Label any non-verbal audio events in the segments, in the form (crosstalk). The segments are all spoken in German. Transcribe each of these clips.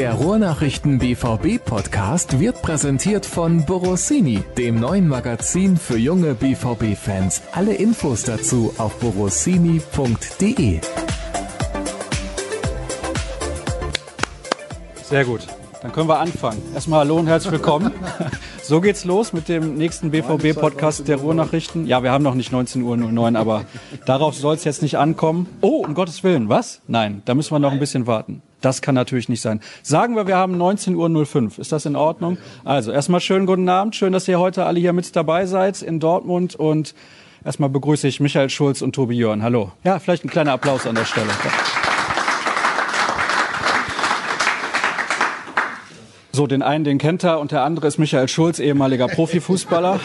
Der Ruhrnachrichten BVB Podcast wird präsentiert von Borossini, dem neuen Magazin für junge BVB Fans. Alle Infos dazu auf borossini.de. Sehr gut. Dann können wir anfangen. Erstmal hallo und herzlich willkommen. (laughs) So geht's los mit dem nächsten BVB-Podcast der Ruhrnachrichten. Ja, wir haben noch nicht 19.09 Uhr, aber (laughs) darauf soll es jetzt nicht ankommen. Oh, um Gottes Willen, was? Nein, da müssen wir noch ein bisschen warten. Das kann natürlich nicht sein. Sagen wir, wir haben 19.05 Uhr. Ist das in Ordnung? Also, erstmal schönen guten Abend. Schön, dass ihr heute alle hier mit dabei seid in Dortmund. Und erstmal begrüße ich Michael Schulz und Tobi Jörn. Hallo. Ja, vielleicht ein kleiner Applaus an der Stelle. So, den einen, den kennt er und der andere ist Michael Schulz, ehemaliger Profifußballer.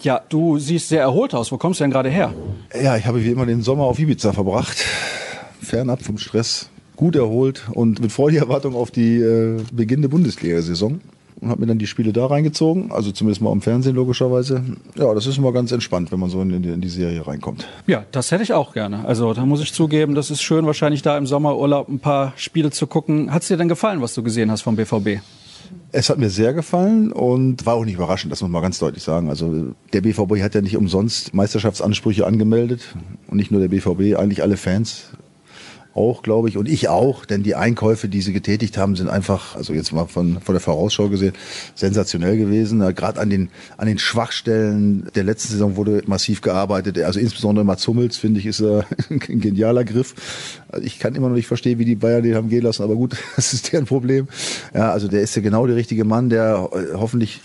Ja, du siehst sehr erholt aus. Wo kommst du denn gerade her? Ja, ich habe wie immer den Sommer auf Ibiza verbracht. Fernab vom Stress, gut erholt und mit freudiger Erwartung auf die äh, beginnende Bundesliga-Saison und habe mir dann die Spiele da reingezogen, also zumindest mal am Fernsehen logischerweise. Ja, das ist immer ganz entspannt, wenn man so in die, in die Serie reinkommt. Ja, das hätte ich auch gerne. Also da muss ich zugeben, das ist schön, wahrscheinlich da im Sommerurlaub ein paar Spiele zu gucken. Hat es dir denn gefallen, was du gesehen hast vom BVB? Es hat mir sehr gefallen und war auch nicht überraschend, das muss man ganz deutlich sagen. Also der BVB hat ja nicht umsonst Meisterschaftsansprüche angemeldet und nicht nur der BVB, eigentlich alle Fans auch, glaube ich, und ich auch, denn die Einkäufe, die sie getätigt haben, sind einfach, also jetzt mal von, von der Vorausschau gesehen, sensationell gewesen. Gerade an den, an den Schwachstellen der letzten Saison wurde massiv gearbeitet. Also insbesondere Mats Hummels, finde ich, ist äh, (laughs) ein genialer Griff. Also ich kann immer noch nicht verstehen, wie die Bayern den haben gehen lassen, aber gut, (laughs) das ist deren Problem. Ja, also der ist ja genau der richtige Mann, der äh, hoffentlich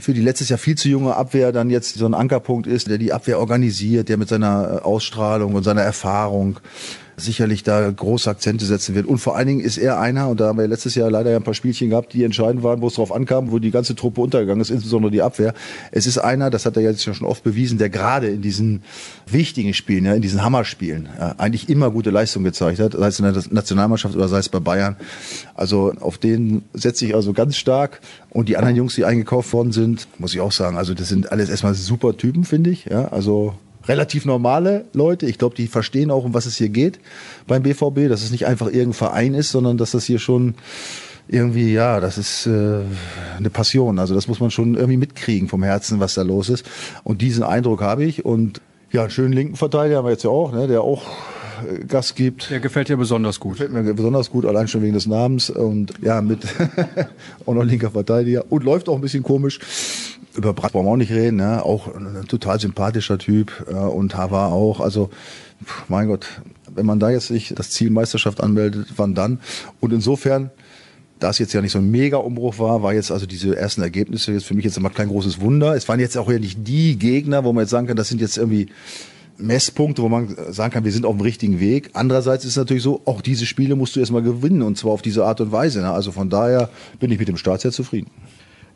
für die letztes Jahr viel zu junge Abwehr dann jetzt so ein Ankerpunkt ist, der die Abwehr organisiert, der mit seiner äh, Ausstrahlung und seiner Erfahrung sicherlich da große Akzente setzen wird. Und vor allen Dingen ist er einer, und da haben wir letztes Jahr leider ja ein paar Spielchen gehabt, die entscheidend waren, wo es drauf ankam, wo die ganze Truppe untergegangen ist, insbesondere die Abwehr. Es ist einer, das hat er jetzt schon oft bewiesen, der gerade in diesen wichtigen Spielen, ja, in diesen Hammerspielen, ja, eigentlich immer gute Leistung gezeigt hat, sei es in der Nationalmannschaft oder sei es bei Bayern. Also auf den setze ich also ganz stark. Und die anderen Jungs, die eingekauft worden sind, muss ich auch sagen, also das sind alles erstmal super Typen, finde ich. Ja, also relativ normale Leute. Ich glaube, die verstehen auch, um was es hier geht beim BVB, dass es nicht einfach irgendein Verein ist, sondern dass das hier schon irgendwie, ja, das ist äh, eine Passion. Also das muss man schon irgendwie mitkriegen vom Herzen, was da los ist. Und diesen Eindruck habe ich. Und ja, einen schönen linken Verteidiger haben wir jetzt ja auch, ne, der auch äh, Gas gibt. Der gefällt dir besonders gut. Gefällt mir besonders gut, allein schon wegen des Namens und ja, mit (laughs) auch noch linker Verteidiger und läuft auch ein bisschen komisch über Brandt brauchen wir auch nicht reden, ne? auch ein total sympathischer Typ äh, und Havard auch. Also, mein Gott, wenn man da jetzt sich das Ziel Meisterschaft anmeldet, wann dann? Und insofern, da es jetzt ja nicht so ein Mega-Umbruch war, war jetzt also diese ersten Ergebnisse jetzt für mich jetzt immer kein großes Wunder. Es waren jetzt auch ja nicht die Gegner, wo man jetzt sagen kann, das sind jetzt irgendwie Messpunkte, wo man sagen kann, wir sind auf dem richtigen Weg. Andererseits ist es natürlich so, auch diese Spiele musst du erstmal gewinnen und zwar auf diese Art und Weise. Ne? Also von daher bin ich mit dem Start sehr zufrieden.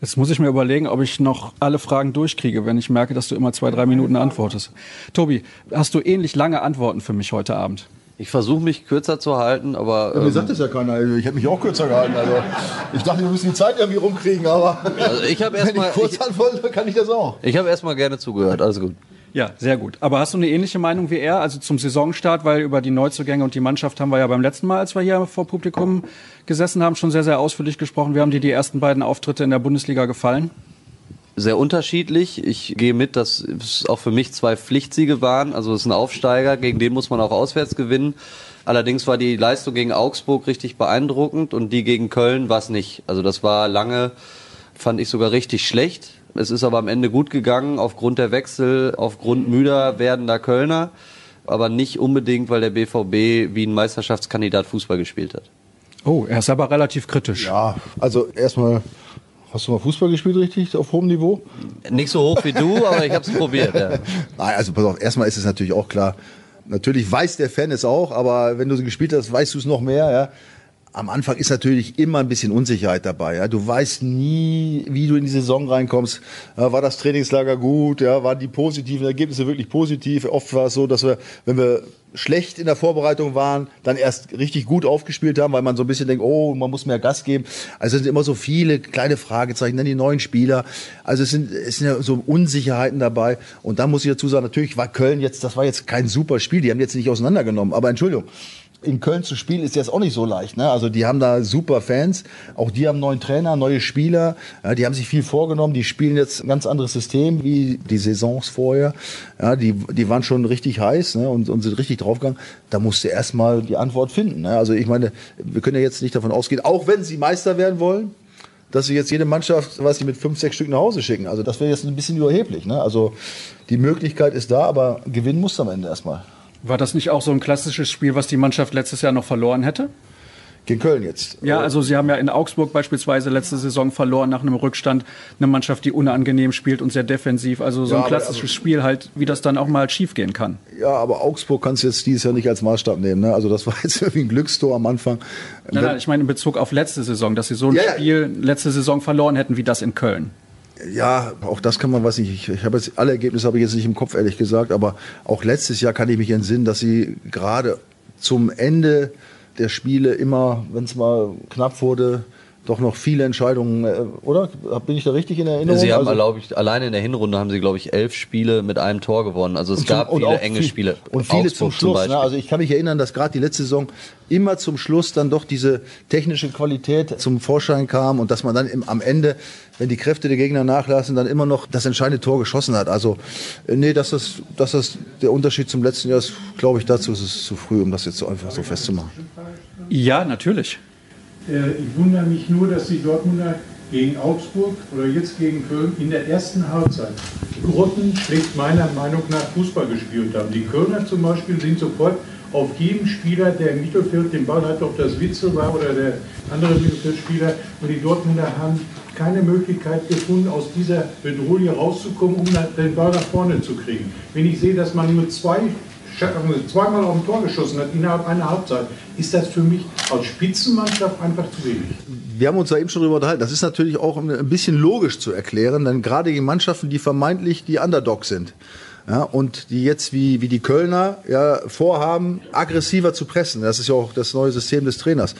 Jetzt muss ich mir überlegen, ob ich noch alle Fragen durchkriege, wenn ich merke, dass du immer zwei, drei Minuten antwortest. Tobi, hast du ähnlich lange Antworten für mich heute Abend? Ich versuche mich kürzer zu halten, aber. Ja, mir ähm, sagt das ja keiner. Also ich hätte mich auch kürzer gehalten. Also ich dachte, wir müssen die Zeit irgendwie rumkriegen, aber also ich habe erstmal. (laughs) Wenn ich kurz antworte, kann ich das auch. Ich habe erstmal gerne zugehört. Alles gut. Ja, sehr gut. Aber hast du eine ähnliche Meinung wie er, also zum Saisonstart, weil über die Neuzugänge und die Mannschaft haben wir ja beim letzten Mal, als wir hier vor Publikum gesessen haben, schon sehr, sehr ausführlich gesprochen. Wie haben dir die ersten beiden Auftritte in der Bundesliga gefallen? Sehr unterschiedlich. Ich gehe mit, dass es auch für mich zwei Pflichtsiege waren. Also es ist ein Aufsteiger, gegen den muss man auch auswärts gewinnen. Allerdings war die Leistung gegen Augsburg richtig beeindruckend und die gegen Köln war es nicht. Also das war lange, fand ich sogar richtig schlecht. Es ist aber am Ende gut gegangen, aufgrund der Wechsel, aufgrund müder werdender Kölner, aber nicht unbedingt, weil der BVB wie ein Meisterschaftskandidat Fußball gespielt hat. Oh, er ist aber relativ kritisch. Ja, also erstmal Hast du mal Fußball gespielt, richtig, auf hohem Niveau? Nicht so hoch wie du, aber ich habe es probiert. Ja. (laughs) Nein, also pass auf, erstmal ist es natürlich auch klar, natürlich weiß der Fan es auch, aber wenn du gespielt hast, weißt du es noch mehr, ja am Anfang ist natürlich immer ein bisschen Unsicherheit dabei. Ja? Du weißt nie, wie du in die Saison reinkommst. War das Trainingslager gut? Ja, waren die positiven Ergebnisse wirklich positiv? Oft war es so, dass wir, wenn wir schlecht in der Vorbereitung waren, dann erst richtig gut aufgespielt haben, weil man so ein bisschen denkt, oh, man muss mehr Gas geben. Also es sind immer so viele kleine Fragezeichen, dann die neuen Spieler. Also es sind, es sind ja so Unsicherheiten dabei. Und da muss ich dazu sagen, natürlich war Köln jetzt, das war jetzt kein super Spiel, die haben jetzt nicht auseinandergenommen. Aber Entschuldigung, in Köln zu spielen ist jetzt auch nicht so leicht. Ne? Also die haben da super Fans, auch die haben neuen Trainer, neue Spieler, ja, die haben sich viel vorgenommen, die spielen jetzt ein ganz anderes System wie die Saisons vorher. Ja, die, die waren schon richtig heiß ne? und, und sind richtig draufgegangen. Da musste erstmal die Antwort finden. Ne? Also ich meine, wir können ja jetzt nicht davon ausgehen, auch wenn sie Meister werden wollen, dass sie jetzt jede Mannschaft, weiß ich, mit fünf, sechs Stück nach Hause schicken. Also das wäre jetzt ein bisschen überheblich. Ne? Also die Möglichkeit ist da, aber gewinnen muss am Ende erstmal. War das nicht auch so ein klassisches Spiel, was die Mannschaft letztes Jahr noch verloren hätte? Gegen Köln jetzt. Ja, also Sie haben ja in Augsburg beispielsweise letzte Saison verloren nach einem Rückstand. Eine Mannschaft, die unangenehm spielt und sehr defensiv. Also so Ja, ein klassisches Spiel halt, wie das dann auch mal schiefgehen kann. Ja, aber Augsburg kannst du jetzt dieses Jahr nicht als Maßstab nehmen. Ne? Also das war jetzt (laughs) irgendwie ein Glückstor am Anfang. Nein, nein, ich meine in Bezug auf letzte Saison, dass Sie so ein ja. Spiel letzte Saison verloren hätten wie das in Köln. Ja, auch das kann man, weiß nicht, ich, ich habe jetzt alle Ergebnisse habe ich jetzt nicht im Kopf, ehrlich gesagt, aber auch letztes Jahr kann ich mich entsinnen, dass sie gerade zum Ende der Spiele immer, wenn es mal knapp wurde, doch noch viele Entscheidungen, äh, oder? Bin ich da richtig in Erinnerung? Sie haben, Also- glaube ich, alleine in der Hinrunde haben sie, glaube ich, elf Spiele mit einem Tor gewonnen. Also es Und zum- gab und viele enge viel- Spiele. Und viele Augsburg zum Schluss. Beispiel. ne? Also ich kann mich erinnern, dass gerade die letzte Saison immer zum Schluss dann doch diese technische Qualität zum Vorschein kam und dass man dann im, am Ende, wenn die Kräfte der Gegner nachlassen, dann immer noch das entscheidende Tor geschossen hat. Also äh, nee, dass das, dass das der Unterschied zum letzten Jahr ist, glaube ich, dazu ist es zu früh, um das jetzt so einfach so festzumachen. Ja, natürlich. Äh, Ich wundere mich nur, dass die Dortmunder gegen Augsburg oder jetzt gegen Köln in der ersten Halbzeit grottenschlecht meiner Meinung nach Fußball gespielt haben. Die Kölner zum Beispiel sind sofort auf jeden Spieler, der im Mittelfeld den Ball hatte, ob das Witzel war oder der andere Mittelfeldspieler, und die Dortmunder haben keine Möglichkeit gefunden, aus dieser Bedrohung rauszukommen, um den Ball nach vorne zu kriegen. Wenn ich sehe, dass man nur zwei zweimal auf ein Tor geschossen hat innerhalb einer Halbzeit, ist das für mich als Spitzenmannschaft einfach zu wenig. Wir haben uns da eben schon drüber unterhalten. Das ist natürlich auch ein bisschen logisch zu erklären, denn gerade gegen Mannschaften, die vermeintlich die Underdogs sind. Ja, und die jetzt wie, wie die Kölner ja, vorhaben, aggressiver zu pressen. Das ist ja auch das neue System des Trainers.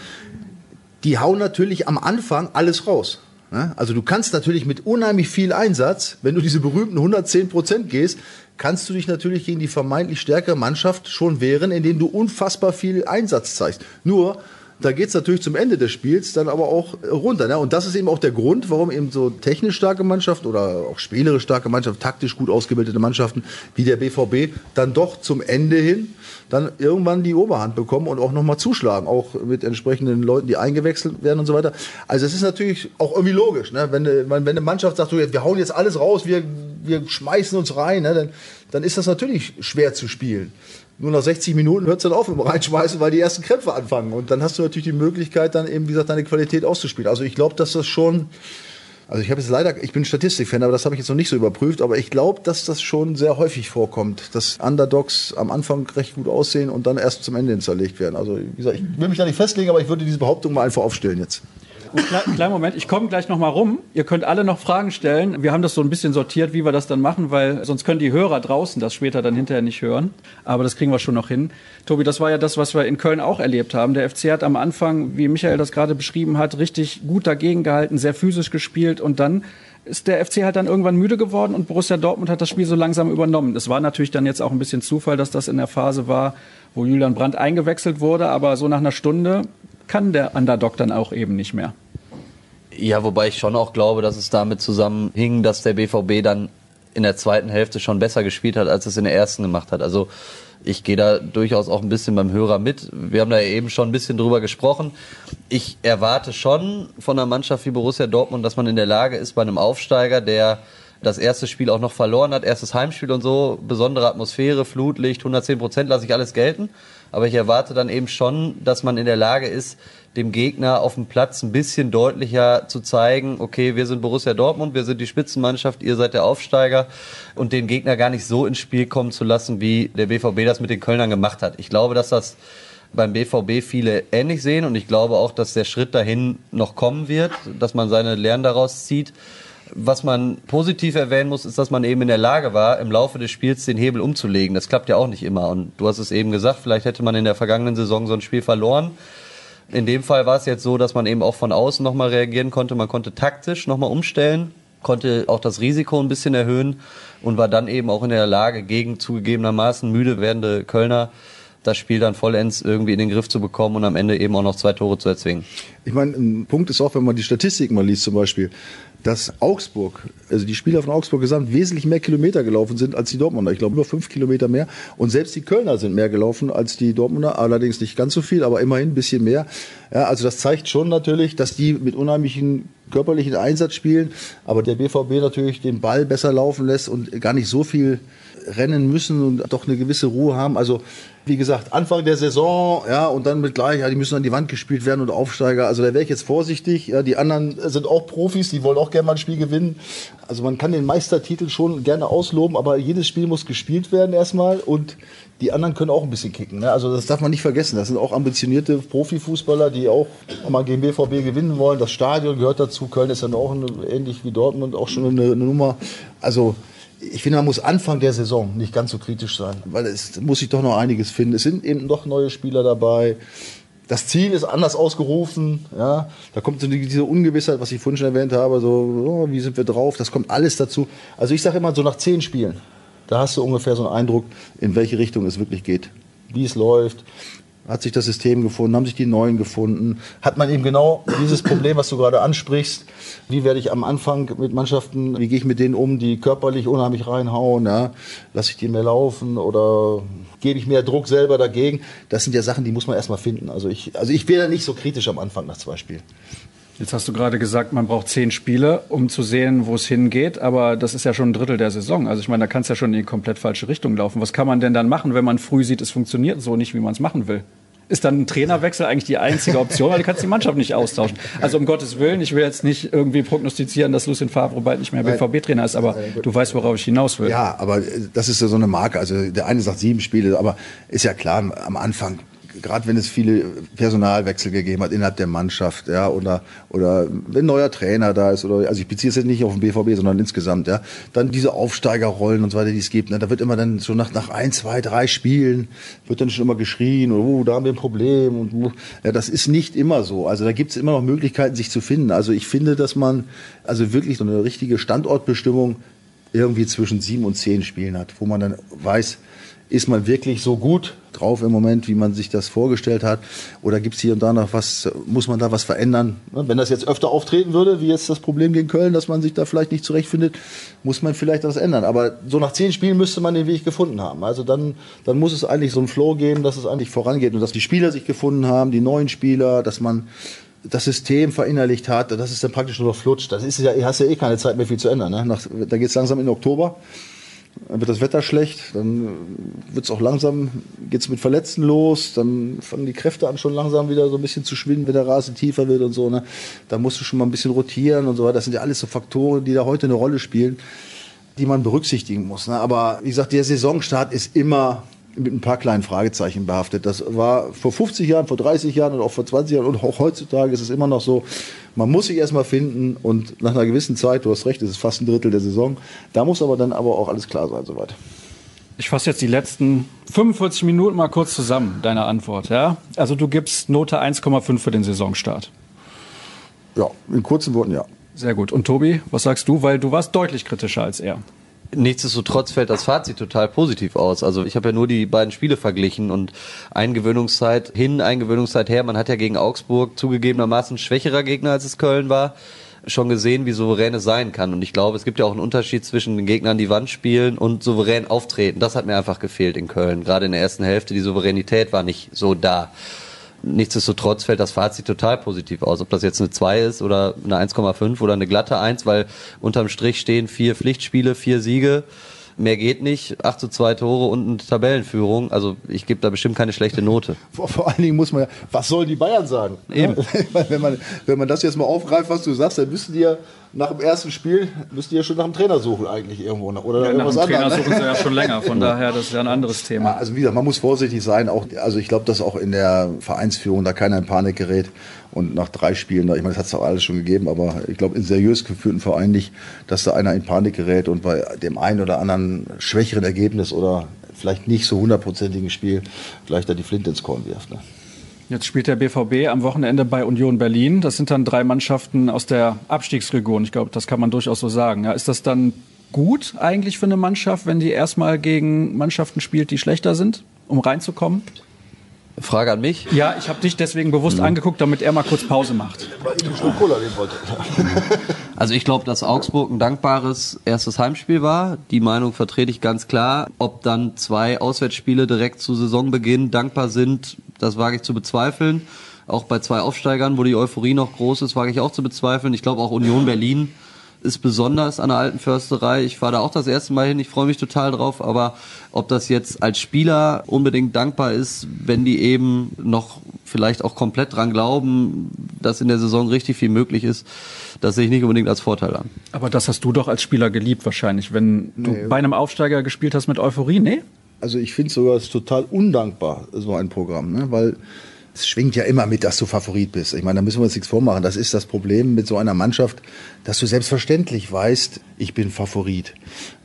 Die hauen natürlich am Anfang alles raus. Ja, also du kannst natürlich mit unheimlich viel Einsatz, wenn du diese berühmten 110 Prozent gehst, kannst du dich natürlich gegen die vermeintlich stärkere Mannschaft schon wehren, indem du unfassbar viel Einsatz zeigst. Nur, da geht's natürlich zum Ende des Spiels dann aber auch runter. Ne? Und das ist eben auch der Grund, warum eben so technisch starke Mannschaften oder auch spielerisch starke Mannschaften, taktisch gut ausgebildete Mannschaften wie der BVB dann doch zum Ende hin dann irgendwann die Oberhand bekommen und auch nochmal zuschlagen, auch mit entsprechenden Leuten, die eingewechselt werden und so weiter. Also es ist natürlich auch irgendwie logisch, ne? wenn, wenn eine Mannschaft sagt, so, wir hauen jetzt alles raus, wir, wir schmeißen uns rein, ne? dann, dann ist das natürlich schwer zu spielen. Nur nach 60 Minuten hört es dann auf dem Reinschmeißen, weil die ersten Krämpfe anfangen. Und dann hast du natürlich die Möglichkeit, dann eben, wie gesagt, deine Qualität auszuspielen. Also ich glaube, dass das schon, also ich habe jetzt leider, ich bin Statistikfan, aber das habe ich jetzt noch nicht so überprüft, aber ich glaube, dass das schon sehr häufig vorkommt, dass Underdogs am Anfang recht gut aussehen und dann erst zum Ende zerlegt werden. Also wie gesagt, ich will mich da nicht festlegen, aber ich würde diese Behauptung mal einfach aufstellen jetzt. Kle kleinen Moment, ich komme gleich noch mal rum. Ihr könnt alle noch Fragen stellen. Wir haben das so ein bisschen sortiert, wie wir das dann machen, weil sonst können die Hörer draußen das später dann hinterher nicht hören. Aber das kriegen wir schon noch hin. Tobi, das war ja das, was wir in Köln auch erlebt haben. Der FC hat am Anfang, wie Michael das gerade beschrieben hat, richtig gut dagegen gehalten, sehr physisch gespielt und dann ist der FC halt dann irgendwann müde geworden und Borussia Dortmund hat das Spiel so langsam übernommen. Es war natürlich dann jetzt auch ein bisschen Zufall, dass das in der Phase war, wo Julian Brandt eingewechselt wurde, aber so nach einer Stunde kann der Underdog dann auch eben nicht mehr. Ja, wobei ich schon auch glaube, dass es damit zusammenhing, dass der BVB dann in der zweiten Hälfte schon besser gespielt hat, als es in der ersten gemacht hat. Also ich gehe da durchaus auch ein bisschen beim Hörer mit. Wir haben da eben schon ein bisschen drüber gesprochen. Ich erwarte schon von einer Mannschaft wie Borussia Dortmund, dass man in der Lage ist, bei einem Aufsteiger, der das erste Spiel auch noch verloren hat, erstes Heimspiel und so, besondere Atmosphäre, Flutlicht, 110 Prozent lasse ich alles gelten. Aber ich erwarte dann eben schon, dass man in der Lage ist, dem Gegner auf dem Platz ein bisschen deutlicher zu zeigen, okay, wir sind Borussia Dortmund, wir sind die Spitzenmannschaft, ihr seid der Aufsteiger und den Gegner gar nicht so ins Spiel kommen zu lassen, wie der BVB das mit den Kölnern gemacht hat. Ich glaube, dass das beim BVB viele ähnlich sehen und ich glaube auch, dass der Schritt dahin noch kommen wird, dass man seine Lehren daraus zieht. Was man positiv erwähnen muss, ist, dass man eben in der Lage war, im Laufe des Spiels den Hebel umzulegen. Das klappt ja auch nicht immer. Und du hast es eben gesagt, vielleicht hätte man in der vergangenen Saison so ein Spiel verloren. In dem Fall war es jetzt so, dass man eben auch von außen nochmal reagieren konnte. Man konnte taktisch nochmal umstellen, konnte auch das Risiko ein bisschen erhöhen und war dann eben auch in der Lage, gegen zugegebenermaßen müde werdende Kölner das Spiel dann vollends irgendwie in den Griff zu bekommen und am Ende eben auch noch zwei Tore zu erzwingen. Ich meine, ein Punkt ist auch, wenn man die Statistiken mal liest zum Beispiel, dass Augsburg, also die Spieler von Augsburg gesamt wesentlich mehr Kilometer gelaufen sind als die Dortmunder. Ich glaube über fünf Kilometer mehr. Und selbst die Kölner sind mehr gelaufen als die Dortmunder. Allerdings nicht ganz so viel, aber immerhin ein bisschen mehr. Ja, also das zeigt schon natürlich, dass die mit unheimlichen körperlichen Einsatz spielen, aber der BVB natürlich den Ball besser laufen lässt und gar nicht so viel rennen müssen und doch eine gewisse Ruhe haben. Also wie gesagt, Anfang der Saison, ja, und dann mit gleich, ja, die müssen an die Wand gespielt werden und Aufsteiger. Also da wäre ich jetzt vorsichtig. Ja, die anderen sind auch Profis, die wollen auch gerne mal ein Spiel gewinnen. Also man kann den Meistertitel schon gerne ausloben, aber jedes Spiel muss gespielt werden erstmal und die anderen können auch ein bisschen kicken. Ne? Also das darf man nicht vergessen. Das sind auch ambitionierte Profifußballer, die auch mal gegen BVB gewinnen wollen. Das Stadion gehört dazu. Köln ist dann auch eine, ähnlich wie Dortmund auch schon eine, eine Nummer. Also ich finde, man muss Anfang der Saison nicht ganz so kritisch sein, weil es muss sich doch noch einiges finden. Es sind eben noch neue Spieler dabei. Das Ziel ist anders ausgerufen, ja. Da kommt so diese Ungewissheit, was ich vorhin schon erwähnt habe, so, oh, wie sind wir drauf? Das kommt alles dazu. Also ich sage immer, so nach zehn Spielen, da hast du ungefähr so einen Eindruck, in welche Richtung es wirklich geht. Wie es läuft, hat sich das System gefunden, haben sich die Neuen gefunden, hat man eben genau dieses Problem, was du gerade ansprichst. Wie werde ich am Anfang mit Mannschaften, wie gehe ich mit denen um, die körperlich unheimlich reinhauen, ja? lasse ich die mehr laufen oder gebe ich mehr Druck selber dagegen? Das sind ja Sachen, die muss man erstmal finden. Also ich, also ich wäre nicht so kritisch am Anfang nach zwei Spielen. Jetzt hast du gerade gesagt, man braucht zehn Spiele, um zu sehen, wo es hingeht. Aber das ist ja schon ein Drittel der Saison. Also ich meine, da kann es ja schon in die komplett falsche Richtung laufen. Was kann man denn dann machen, wenn man früh sieht, es funktioniert so nicht, wie man es machen will? Ist dann ein Trainerwechsel eigentlich die einzige Option, weil du kannst die Mannschaft nicht austauschen. Also um Gottes Willen, ich will jetzt nicht irgendwie prognostizieren, dass Lucien Favre bald nicht mehr BVB-Trainer ist, aber du weißt, worauf ich hinaus will. Ja, aber das ist ja so eine Marke. Also der eine sagt sieben Spiele, aber ist ja klar, am Anfang gerade wenn es viele Personalwechsel gegeben hat innerhalb der Mannschaft, ja, oder, oder wenn ein neuer Trainer da ist, oder, also ich beziehe es jetzt nicht auf den BVB, sondern insgesamt, ja, dann diese Aufsteigerrollen und so weiter, die es gibt, ne, da wird immer dann so nach, nach ein, zwei, drei Spielen, wird dann schon immer geschrien, oh, da haben wir ein Problem, und, oh, ja, das ist nicht immer so. Also da gibt es immer noch Möglichkeiten, sich zu finden. Also ich finde, dass man, also wirklich so eine richtige Standortbestimmung irgendwie zwischen sieben und zehn Spielen hat, wo man dann weiß, ist man wirklich so gut drauf im Moment, wie man sich das vorgestellt hat? Oder gibt es hier und da noch was, muss man da was verändern? Ne, wenn das jetzt öfter auftreten würde, wie jetzt das Problem gegen Köln, dass man sich da vielleicht nicht zurechtfindet, muss man vielleicht das ändern. Aber so nach zehn Spielen müsste man den Weg gefunden haben. Also dann, dann muss es eigentlich so einen Flow geben, dass es eigentlich vorangeht und dass die Spieler sich gefunden haben, die neuen Spieler, dass man das System verinnerlicht hat, das ist dann praktisch nur noch flutscht. Das ist ja, hast ja eh keine Zeit mehr viel zu ändern. Ne? Nach, da geht es langsam in Oktober. Dann wird das Wetter schlecht, dann wird es auch langsam, geht es mit Verletzten los, dann fangen die Kräfte an schon langsam wieder so ein bisschen zu schwinden, wenn der Rasen tiefer wird und so. Ne? Da musst du schon mal ein bisschen rotieren und so weiter. Das sind ja alles so Faktoren, die da heute eine Rolle spielen, die man berücksichtigen muss. Ne? Aber wie gesagt, der Saisonstart ist immer mit ein paar kleinen Fragezeichen behaftet. Das war vor 50 Jahren, vor 30 Jahren und auch vor 20 Jahren und auch heutzutage ist es immer noch so. Man muss sich erstmal finden und nach einer gewissen Zeit, du hast recht, es ist fast ein Drittel der Saison, da muss aber dann aber auch alles klar sein soweit. Ich fasse jetzt die letzten 45 Minuten mal kurz zusammen, deine Antwort. Ja? Also du gibst Note 1,5 für den Saisonstart. Ja, in kurzen Worten ja. Sehr gut. Und Tobi, was sagst du? Weil du warst deutlich kritischer als er. Nichtsdestotrotz fällt das Fazit total positiv aus. Also ich habe ja nur die beiden Spiele verglichen und Eingewöhnungszeit hin, Eingewöhnungszeit her. Man hat ja gegen Augsburg zugegebenermaßen schwächerer Gegner, als es Köln war schon gesehen, wie souverän es sein kann. Und ich glaube, es gibt ja auch einen Unterschied zwischen den Gegnern, die Wand spielen und souverän auftreten. Das hat mir einfach gefehlt in Köln. Gerade in der ersten Hälfte, die Souveränität war nicht so da. Nichtsdestotrotz fällt das Fazit total positiv aus. Ob das jetzt eine 2 ist oder eine 1,5 oder eine glatte 1, weil unterm Strich stehen vier Pflichtspiele, vier Siege. Mehr geht nicht, 8 zu 2 Tore und eine Tabellenführung. Also ich gebe da bestimmt keine schlechte Note. Vor, vor allen Dingen muss man ja, was sollen die Bayern sagen? Eben. (laughs) wenn, man, wenn man das jetzt mal aufgreift, was du sagst, dann müssen die ja nach dem ersten Spiel müsst ihr ja schon nach dem Trainer suchen eigentlich irgendwo noch oder ja, nach dem Trainer suchen sie ja schon länger. Von (laughs) daher das ist ja ein anderes Thema. Ja, also wie gesagt, man muss vorsichtig sein. Auch also ich glaube, dass auch in der Vereinsführung da keiner in Panik gerät und nach drei Spielen, ich meine, das hat es auch alles schon gegeben, aber ich glaube in seriös geführten Vereinen nicht, dass da einer in Panik gerät und bei dem einen oder anderen schwächeren Ergebnis oder vielleicht nicht so hundertprozentigen Spiel vielleicht da die Flinte ins Korn wirft. Ne? Jetzt spielt der BVB am Wochenende bei Union Berlin. Das sind dann drei Mannschaften aus der Abstiegsregion. Ich glaube, das kann man durchaus so sagen. Ja, ist das dann gut eigentlich für eine Mannschaft, wenn die erstmal gegen Mannschaften spielt, die schlechter sind, um reinzukommen? Frage an mich. Ja, ich habe dich deswegen bewusst angeguckt, damit er mal kurz Pause macht. (laughs) Also ich glaube, dass Augsburg ein dankbares erstes Heimspiel war. Die Meinung vertrete ich ganz klar. Ob dann zwei Auswärtsspiele direkt zu Saisonbeginn dankbar sind, das wage ich zu bezweifeln. Auch bei zwei Aufsteigern, wo die Euphorie noch groß ist, wage ich auch zu bezweifeln. Ich glaube auch Union Berlin ist besonders an der alten Försterei. Ich fahre da auch das erste Mal hin, ich freue mich total drauf, aber ob das jetzt als Spieler unbedingt dankbar ist, wenn die eben noch vielleicht auch komplett dran glauben, dass in der Saison richtig viel möglich ist, das sehe ich nicht unbedingt als Vorteil an. Aber das hast du doch als Spieler geliebt wahrscheinlich, wenn du bei einem Aufsteiger gespielt hast mit Euphorie, nee? Also ich finde sogar, es ist total undankbar, so ein Programm, ne? weil es schwingt ja immer mit, dass du Favorit bist. Ich meine, da müssen wir uns nichts vormachen. Das ist das Problem mit so einer Mannschaft, dass du selbstverständlich weißt, ich bin Favorit.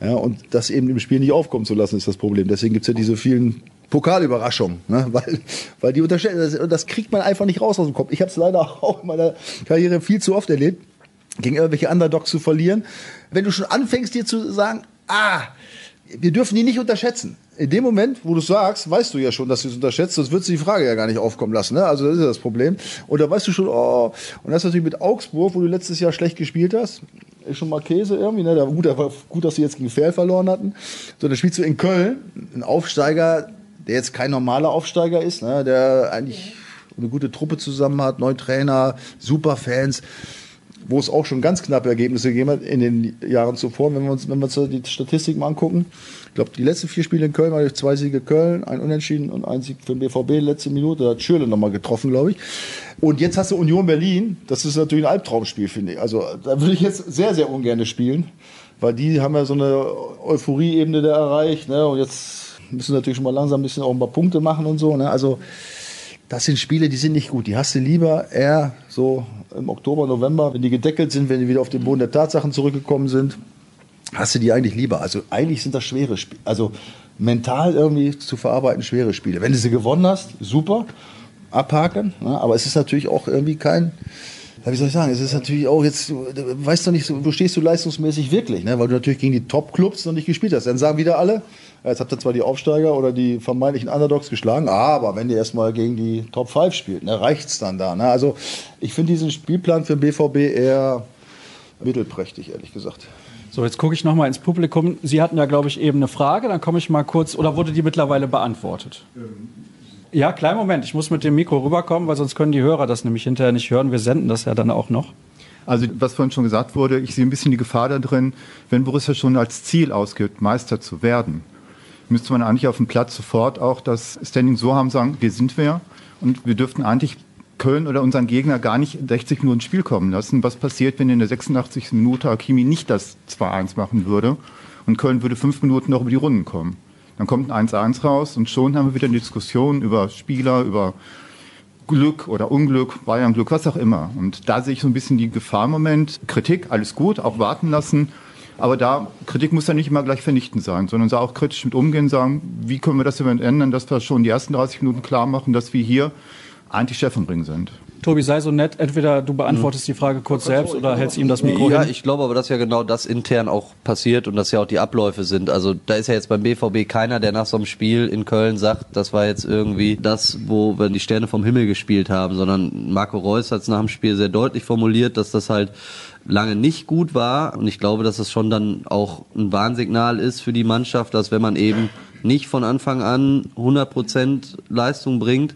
Ja, und das eben im Spiel nicht aufkommen zu lassen, ist das Problem. Deswegen gibt's ja diese vielen Pokalüberraschungen, ne? (laughs) weil, weil die unterstellen, das, das kriegt man einfach nicht raus aus dem Kopf. Ich habe es leider (laughs) auch in meiner Karriere viel zu oft erlebt, gegen irgendwelche Underdogs zu verlieren. Wenn du schon anfängst, dir zu sagen, ah, wir dürfen die nicht unterschätzen. In dem Moment, wo du sagst, weißt du ja schon, dass du es unterschätzt, sonst würdest du die Frage ja gar nicht aufkommen lassen. Ne? Also das ist ja das Problem. Und da weißt du schon, oh, und das ist natürlich mit Augsburg, wo du letztes Jahr schlecht gespielt hast, ist schon mal Käse irgendwie. Ne? Da, gut, da war gut, dass sie jetzt gegen Fair verloren hatten. So, dann spielst du in Köln, ein Aufsteiger, der jetzt kein normaler Aufsteiger ist, ne? der eigentlich eine gute Truppe zusammen hat, neun Trainer, super Fans wo es auch schon ganz knappe Ergebnisse gegeben hat in den Jahren zuvor, wenn wir uns, wenn wir uns die Statistik mal angucken. Ich glaube, die letzten vier Spiele in Köln waren zwei Siege Köln, ein Unentschieden und ein Sieg für den BVB letzte Minute. Da hat Schürle nochmal getroffen, glaube ich. Und jetzt hast du Union Berlin. Das ist natürlich ein Albtraumspiel, finde ich. Also da würde ich jetzt sehr, sehr ungern spielen, weil die haben ja so eine Euphorie-Ebene da erreicht. Ne? Und jetzt müssen natürlich schon mal langsam ein bisschen auch ein paar Punkte machen und so. Ne? Also das sind Spiele, die sind nicht gut. Die hast du lieber eher so im Oktober, November, wenn die gedeckelt sind, wenn die wieder auf den Boden der Tatsachen zurückgekommen sind. Hast du die eigentlich lieber? Also eigentlich sind das schwere Spiele. Also mental irgendwie zu verarbeiten, schwere Spiele. Wenn du sie gewonnen hast, super, abhaken. Ne? Aber es ist natürlich auch irgendwie kein, wie soll ich sagen, es ist natürlich auch jetzt, du weißt doch nicht, wo stehst du leistungsmäßig wirklich, ne? weil du natürlich gegen die Top-Clubs noch nicht gespielt hast. Dann sagen wieder alle, Jetzt habt ihr zwar die Aufsteiger oder die vermeintlichen Underdogs geschlagen, aber wenn ihr erstmal gegen die Top 5 spielt, ne, reicht's dann da. Ne? Also ich finde diesen Spielplan für den BVB eher mittelprächtig, ehrlich gesagt. So, jetzt gucke ich nochmal ins Publikum. Sie hatten ja, glaube ich, eben eine Frage. Dann komme ich mal kurz, oder wurde die mittlerweile beantwortet? Ja, kleinen Moment. Ich muss mit dem Mikro rüberkommen, weil sonst können die Hörer das nämlich hinterher nicht hören. Wir senden das ja dann auch noch. Also was vorhin schon gesagt wurde, ich sehe ein bisschen die Gefahr da drin, wenn Borussia schon als Ziel ausgibt, Meister zu werden, müsste man eigentlich auf dem Platz sofort auch das Standing so haben, sagen, wir sind wer und wir dürften eigentlich Köln oder unseren Gegner gar nicht 60 Minuten Spiel kommen lassen. Was passiert, wenn in der 86. Minute Hakimi nicht das 2-1 machen würde und Köln würde fünf Minuten noch über die Runden kommen? Dann kommt ein 1-1 raus und schon haben wir wieder eine Diskussion über Spieler, über Glück oder Unglück, Bayern-Glück, was auch immer. Und da sehe ich so ein bisschen die Gefahr im Moment. Kritik, alles gut, auch warten lassen. Aber da, Kritik muss ja nicht immer gleich vernichtend sein, sondern da auch kritisch mit umgehen, sagen, wie können wir das ändern, dass wir schon die ersten 30 Minuten klar machen, dass wir hier eigentlich Chef im Ring sind. Tobi, sei so nett, entweder du beantwortest die Frage kurz selbst oder hältst ihm das Mikro Ja, hin. ich glaube aber, dass ja genau das intern auch passiert und dass ja auch die Abläufe sind. Also da ist ja jetzt beim BVB keiner, der nach so einem Spiel in Köln sagt, das war jetzt irgendwie das, wo wir die Sterne vom Himmel gespielt haben, sondern Marco Reus hat es nach dem Spiel sehr deutlich formuliert, dass das halt lange nicht gut war. Und ich glaube, dass es schon dann auch ein Warnsignal ist für die Mannschaft, dass wenn man eben nicht von Anfang an 100% Leistung bringt,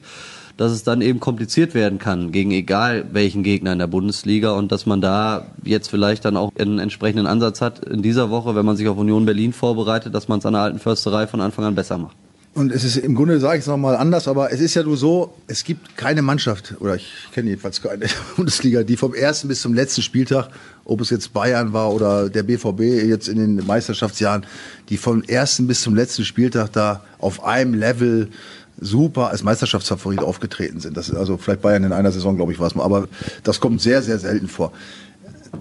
dass es dann eben kompliziert werden kann gegen egal welchen Gegner in der Bundesliga und dass man da jetzt vielleicht dann auch einen entsprechenden Ansatz hat in dieser Woche, wenn man sich auf Union Berlin vorbereitet, dass man es an der alten Försterei von Anfang an besser macht. Und es ist im Grunde, sage ich es nochmal anders, aber es ist ja nur so, es gibt keine Mannschaft, oder ich kenne jedenfalls keine (laughs) Bundesliga, die vom ersten bis zum letzten Spieltag, ob es jetzt Bayern war oder der BVB jetzt in den Meisterschaftsjahren, die vom ersten bis zum letzten Spieltag da auf einem Level super als Meisterschaftsfavorit aufgetreten sind. Das ist also vielleicht Bayern in einer Saison, glaube ich, war es mal, aber das kommt sehr, sehr selten vor.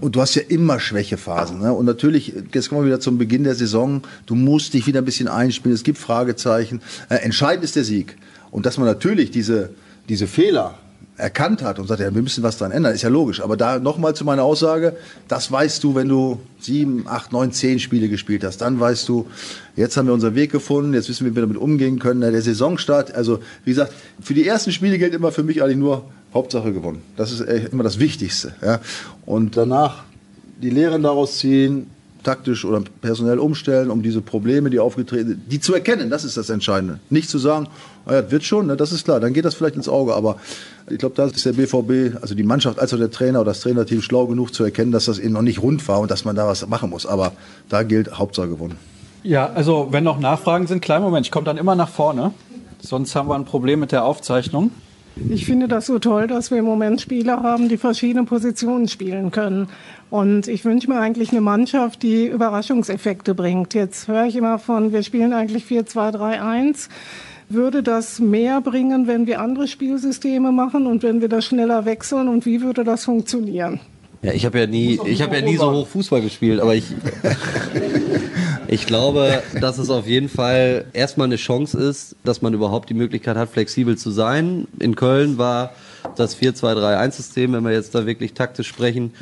Und du hast ja immer Schwächephasen. Ne? Und natürlich, jetzt kommen wir wieder zum Beginn der Saison, du musst dich wieder ein bisschen einspielen, es gibt Fragezeichen. Äh, entscheidend ist der Sieg. Und dass man natürlich diese, diese Fehler erkannt hat und sagt, ja, wir müssen was dran ändern, ist ja logisch. Aber da nochmal zu meiner Aussage, das weißt du, wenn du sieben, acht, neun, zehn Spiele gespielt hast. Dann weißt du, jetzt haben wir unseren Weg gefunden, jetzt wissen wir, wie wir damit umgehen können. Der Saisonstart, also wie gesagt, für die ersten Spiele gilt immer für mich eigentlich nur Hauptsache gewonnen. Das ist immer das Wichtigste. Ja. Und danach die Lehren daraus ziehen, taktisch oder personell umstellen, um diese Probleme, die aufgetreten sind, die zu erkennen. Das ist das Entscheidende. Nicht zu sagen, oh ja, wird schon, ne, das ist klar, dann geht das vielleicht ins Auge. Aber ich glaube, da ist der BVB, also die Mannschaft als auch der Trainer oder das Trainerteam schlau genug zu erkennen, dass das eben noch nicht rund war und dass man da was machen muss. Aber da gilt Hauptsache gewonnen. Ja, also wenn noch Nachfragen sind, kleinen Moment, ich komme dann immer nach vorne. Sonst haben wir ein Problem mit der Aufzeichnung. Ich finde das so toll, dass wir im Moment Spieler haben, die verschiedene Positionen spielen können. Und ich wünsche mir eigentlich eine Mannschaft, die Überraschungseffekte bringt. Jetzt höre ich immer von, wir spielen eigentlich 4-2-3-1. Würde das mehr bringen, wenn wir andere Spielsysteme machen und wenn wir das schneller wechseln? Und wie würde das funktionieren? Ja, ich habe ja nie, ich habe ja nie so hoch Fußball gespielt, aber ich, (laughs) ich glaube, dass es auf jeden Fall erstmal eine Chance ist, dass man überhaupt die Möglichkeit hat, flexibel zu sein. In Köln war das 4-2-3-1-System, wenn wir jetzt da wirklich taktisch sprechen,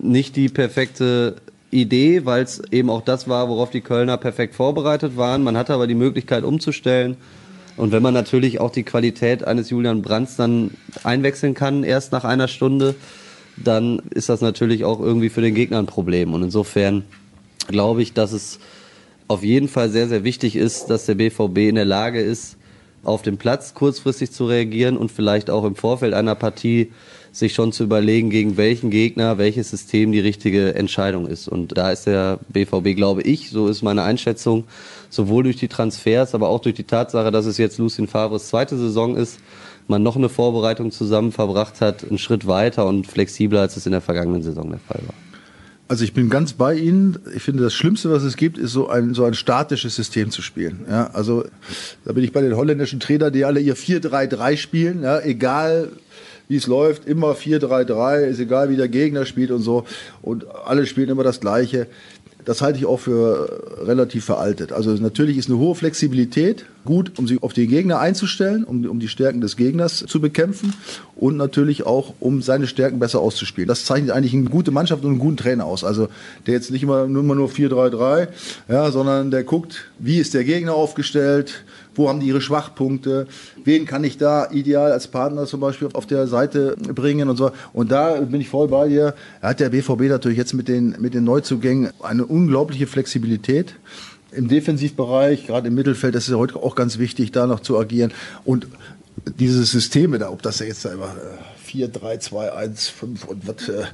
nicht die perfekte Idee, weil es eben auch das war, worauf die Kölner perfekt vorbereitet waren. Man hatte aber die Möglichkeit umzustellen. Und wenn man natürlich auch die Qualität eines Julian Brands dann einwechseln kann, erst nach einer Stunde, dann ist das natürlich auch irgendwie für den Gegner ein Problem. Und insofern glaube ich, dass es auf jeden Fall sehr, sehr wichtig ist, dass der BVB in der Lage ist, auf dem Platz kurzfristig zu reagieren und vielleicht auch im Vorfeld einer Partie sich schon zu überlegen, gegen welchen Gegner, welches System die richtige Entscheidung ist. Und da ist der BVB, glaube ich, so ist meine Einschätzung, sowohl durch die Transfers, aber auch durch die Tatsache, dass es jetzt Lucien Favres zweite Saison ist, man noch eine Vorbereitung zusammen verbracht hat, einen Schritt weiter und flexibler, als es in der vergangenen Saison der Fall war. Also ich bin ganz bei Ihnen. Ich finde, das Schlimmste, was es gibt, ist so ein, so ein statisches System zu spielen. Ja, also da bin ich bei den holländischen Trainern, die alle ihr 4-3-3 spielen, ja, egal wie es läuft, immer 4-3-3, ist egal wie der Gegner spielt und so. Und alle spielen immer das Gleiche. Das halte ich auch für relativ veraltet. Also natürlich ist eine hohe Flexibilität gut, um sich auf den Gegner einzustellen, um, um die Stärken des Gegners zu bekämpfen und natürlich auch, um seine Stärken besser auszuspielen. Das zeichnet eigentlich eine gute Mannschaft und einen guten Trainer aus. Also der jetzt nicht immer nur, immer nur 4-3-3, ja, sondern der guckt, wie ist der Gegner aufgestellt, wo haben die ihre Schwachpunkte, wen kann ich da ideal als Partner zum Beispiel auf der Seite bringen und so. Und da bin ich voll bei dir. Hat der BVB natürlich jetzt mit den, mit den Neuzugängen eine unglaubliche Flexibilität im Defensivbereich, gerade im Mittelfeld, das ist ja heute auch ganz wichtig, da noch zu agieren. Und diese Systeme da, ob das ja jetzt da immer 4, 3, 2, 1, 5 und was, äh,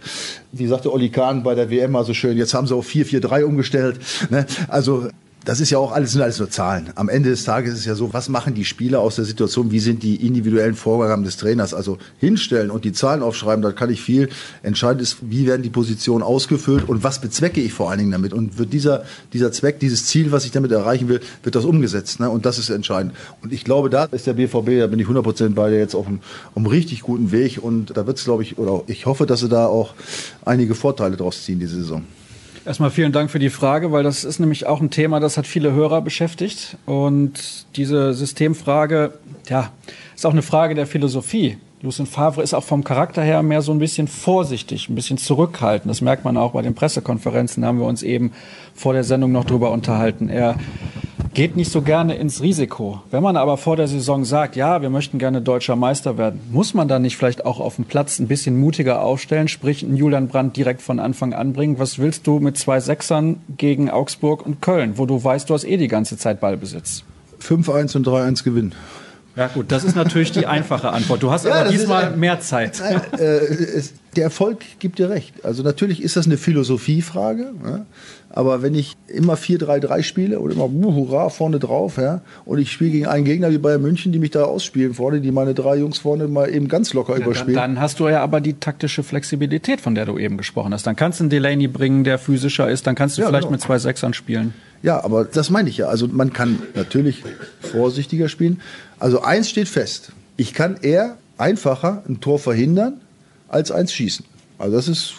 wie sagte Olli Kahn bei der WM mal so schön, jetzt haben sie auf 4, 4, 3 umgestellt. Ne? Also das ist ja auch alles, sind alles nur Zahlen. Am Ende des Tages ist es ja so, was machen die Spieler aus der Situation, wie sind die individuellen Vorgaben des Trainers? Also hinstellen und die Zahlen aufschreiben, da kann ich viel. Entscheidend ist, wie werden die Positionen ausgefüllt und was bezwecke ich vor allen Dingen damit? Und wird dieser, dieser Zweck, dieses Ziel, was ich damit erreichen will, wird das umgesetzt? Ne? Und das ist entscheidend. Und ich glaube, da ist der BVB, da bin ich 100 Prozent bei dir jetzt auf einem, auf einem richtig guten Weg. Und da wird es, glaube ich, oder ich hoffe, dass sie da auch einige Vorteile draus ziehen, diese Saison. Erstmal vielen Dank für die Frage, weil das ist nämlich auch ein Thema, das hat viele Hörer beschäftigt. Und diese Systemfrage, ja, ist auch eine Frage der Philosophie. Lucien Favre ist auch vom Charakter her mehr so ein bisschen vorsichtig, ein bisschen zurückhaltend. Das merkt man auch bei den Pressekonferenzen, da haben wir uns eben vor der Sendung noch drüber unterhalten. Er geht nicht so gerne ins Risiko. Wenn man aber vor der Saison sagt, ja, wir möchten gerne deutscher Meister werden, muss man dann nicht vielleicht auch auf dem Platz ein bisschen mutiger aufstellen, sprich einen Julian Brandt direkt von Anfang an bringen? Was willst du mit zwei Sechsern gegen Augsburg und Köln, wo du weißt, du hast eh die ganze Zeit Ballbesitz? 5-1 und 3-1 gewinnen. Ja gut, das ist natürlich die einfache Antwort. Du hast ja, aber diesmal ein, mehr Zeit. Nein, äh, es, der Erfolg gibt dir recht. Also natürlich ist das eine Philosophiefrage. Ja? Aber wenn ich immer 4-3-3 spiele oder immer uh, hurra vorne drauf, ja, und ich spiele gegen einen Gegner wie Bayern München, die mich da ausspielen vorne, die meine drei Jungs vorne mal eben ganz locker ja, überspielen. Dann, dann, hast du ja aber die taktische Flexibilität, von der du eben gesprochen hast. Dann kannst du einen Delaney bringen, der physischer ist, dann kannst du ja, vielleicht genau. mit zwei Sechsern spielen. Ja, aber das meine ich ja. Also man kann natürlich vorsichtiger spielen. Also eins steht fest. Ich kann eher einfacher ein Tor verhindern, als eins schießen. Also das ist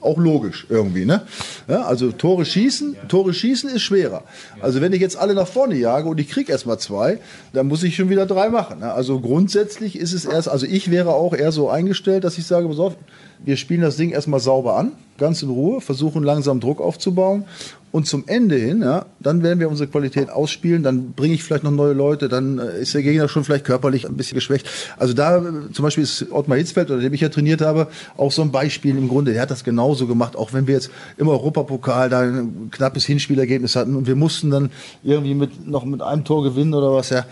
auch logisch irgendwie, ne? Ja, also Tore schießen, Tore schießen ist schwerer. Also wenn ich jetzt alle nach vorne jage und ich kriege erstmal zwei, dann muss ich schon wieder drei machen. Ne? Also grundsätzlich ist es erst, also ich wäre auch eher so eingestellt, dass ich sage, pass auf, wir spielen das Ding erstmal sauber an, ganz in Ruhe, versuchen langsam Druck aufzubauen und zum Ende hin, ja, dann werden wir unsere Qualität ausspielen, dann bringe ich vielleicht noch neue Leute, dann äh, ist der Gegner schon vielleicht körperlich ein bisschen geschwächt. Also da äh, zum Beispiel ist Ottmar Hitzfeld, oder dem ich ja trainiert habe, auch so ein Beispiel im Grunde. Der hat das genauso gemacht, auch wenn wir jetzt im Europapokal da ein knappes Hinspielergebnis hatten und wir mussten dann irgendwie mit noch mit einem Tor gewinnen oder was, ja.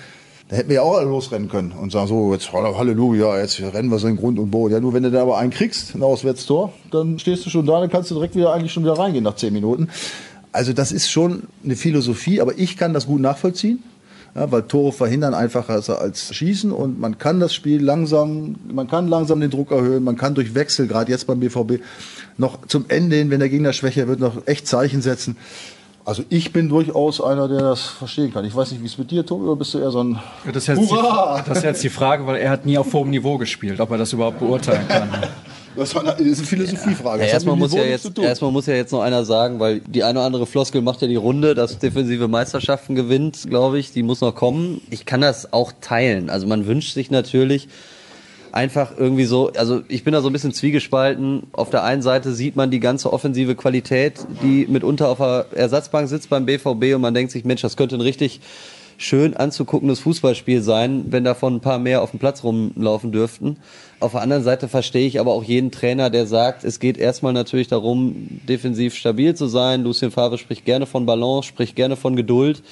Da hätten wir ja auch alle losrennen können und sagen, so, jetzt Halleluja, jetzt rennen wir so in Grund und Boden. Ja, nur wenn du da aber einen kriegst, ein Auswärtstor, dann stehst du schon da, dann kannst du direkt wieder eigentlich schon wieder reingehen nach zehn Minuten. Also das ist schon eine Philosophie, aber ich kann das gut nachvollziehen. Ja, weil Tore verhindern einfacher als Schießen und man kann das Spiel langsam, man kann langsam den Druck erhöhen, man kann durch Wechsel, gerade jetzt beim BVB, noch zum Ende hin, wenn der Gegner schwächer wird, noch echt Zeichen setzen. Also ich bin durchaus einer, der das verstehen kann. Ich weiß nicht, wie es mit dir, Tobi, oder bist du eher so ein das ist, jetzt die, das ist jetzt die Frage, weil er hat nie auf hohem Niveau gespielt, ob er das überhaupt beurteilen kann. (laughs) Das ist eine Philosophiefrage. Ja, erstmal, muss ja jetzt, erstmal muss ja jetzt noch einer sagen, weil die eine oder andere Floskel macht ja die Runde, dass defensive Meisterschaften gewinnt, glaube ich. Die muss noch kommen. Ich kann das auch teilen. Also man wünscht sich natürlich einfach irgendwie so, also ich bin da so ein bisschen zwiegespalten. Auf der einen Seite sieht man die ganze offensive Qualität, die mitunter auf der Ersatzbank sitzt beim BVB und man denkt sich, Mensch, das könnte ein richtig schön anzuguckendes Fußballspiel sein, wenn davon ein paar mehr auf dem Platz rumlaufen dürften. Auf der anderen Seite verstehe ich aber auch jeden Trainer, der sagt, es geht erstmal natürlich darum, defensiv stabil zu sein. Lucien Favre spricht gerne von Balance, spricht gerne von Geduld.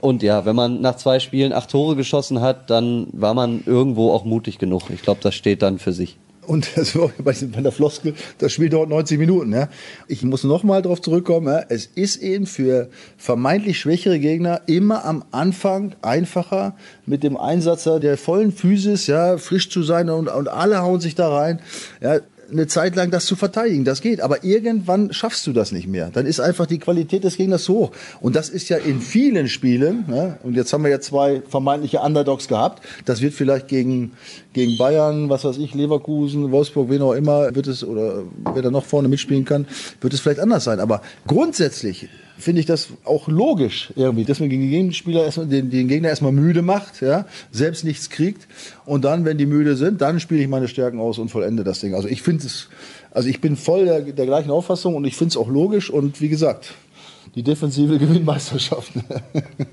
Und ja, wenn man nach zwei Spielen acht Tore geschossen hat, dann war man irgendwo auch mutig genug. Ich glaube, das steht dann für sich. Und (laughs) das war bei der Floskel, das Spiel dauert 90 Minuten. Ja. Ich muss nochmal darauf zurückkommen, ja. es ist eben für vermeintlich schwächere Gegner immer am Anfang einfacher, mit dem Einsatzer der vollen Physis ja, frisch zu sein und, und alle hauen sich da rein. Ja eine Zeit lang das zu verteidigen. Das geht. Aber irgendwann schaffst du das nicht mehr. Dann ist einfach die Qualität des Gegners hoch. Und das ist ja in vielen Spielen, ne? und jetzt haben wir ja zwei vermeintliche Underdogs gehabt. Das wird vielleicht gegen, gegen Bayern, was weiß ich, Leverkusen, Wolfsburg, wen auch immer, wird es, oder wer da noch vorne mitspielen kann, wird es vielleicht anders sein. Aber grundsätzlich finde ich das auch logisch irgendwie, dass man den Gegenspieler erstmal den, den Gegner erstmal müde macht, ja, selbst nichts kriegt und dann, wenn die müde sind, dann spiele ich meine Stärken aus und vollende das Ding. Also ich finde es, also ich bin voll der, der gleichen Auffassung und ich finde es auch logisch und wie gesagt, die Defensive (laughs) gewinnt Meisterschaften.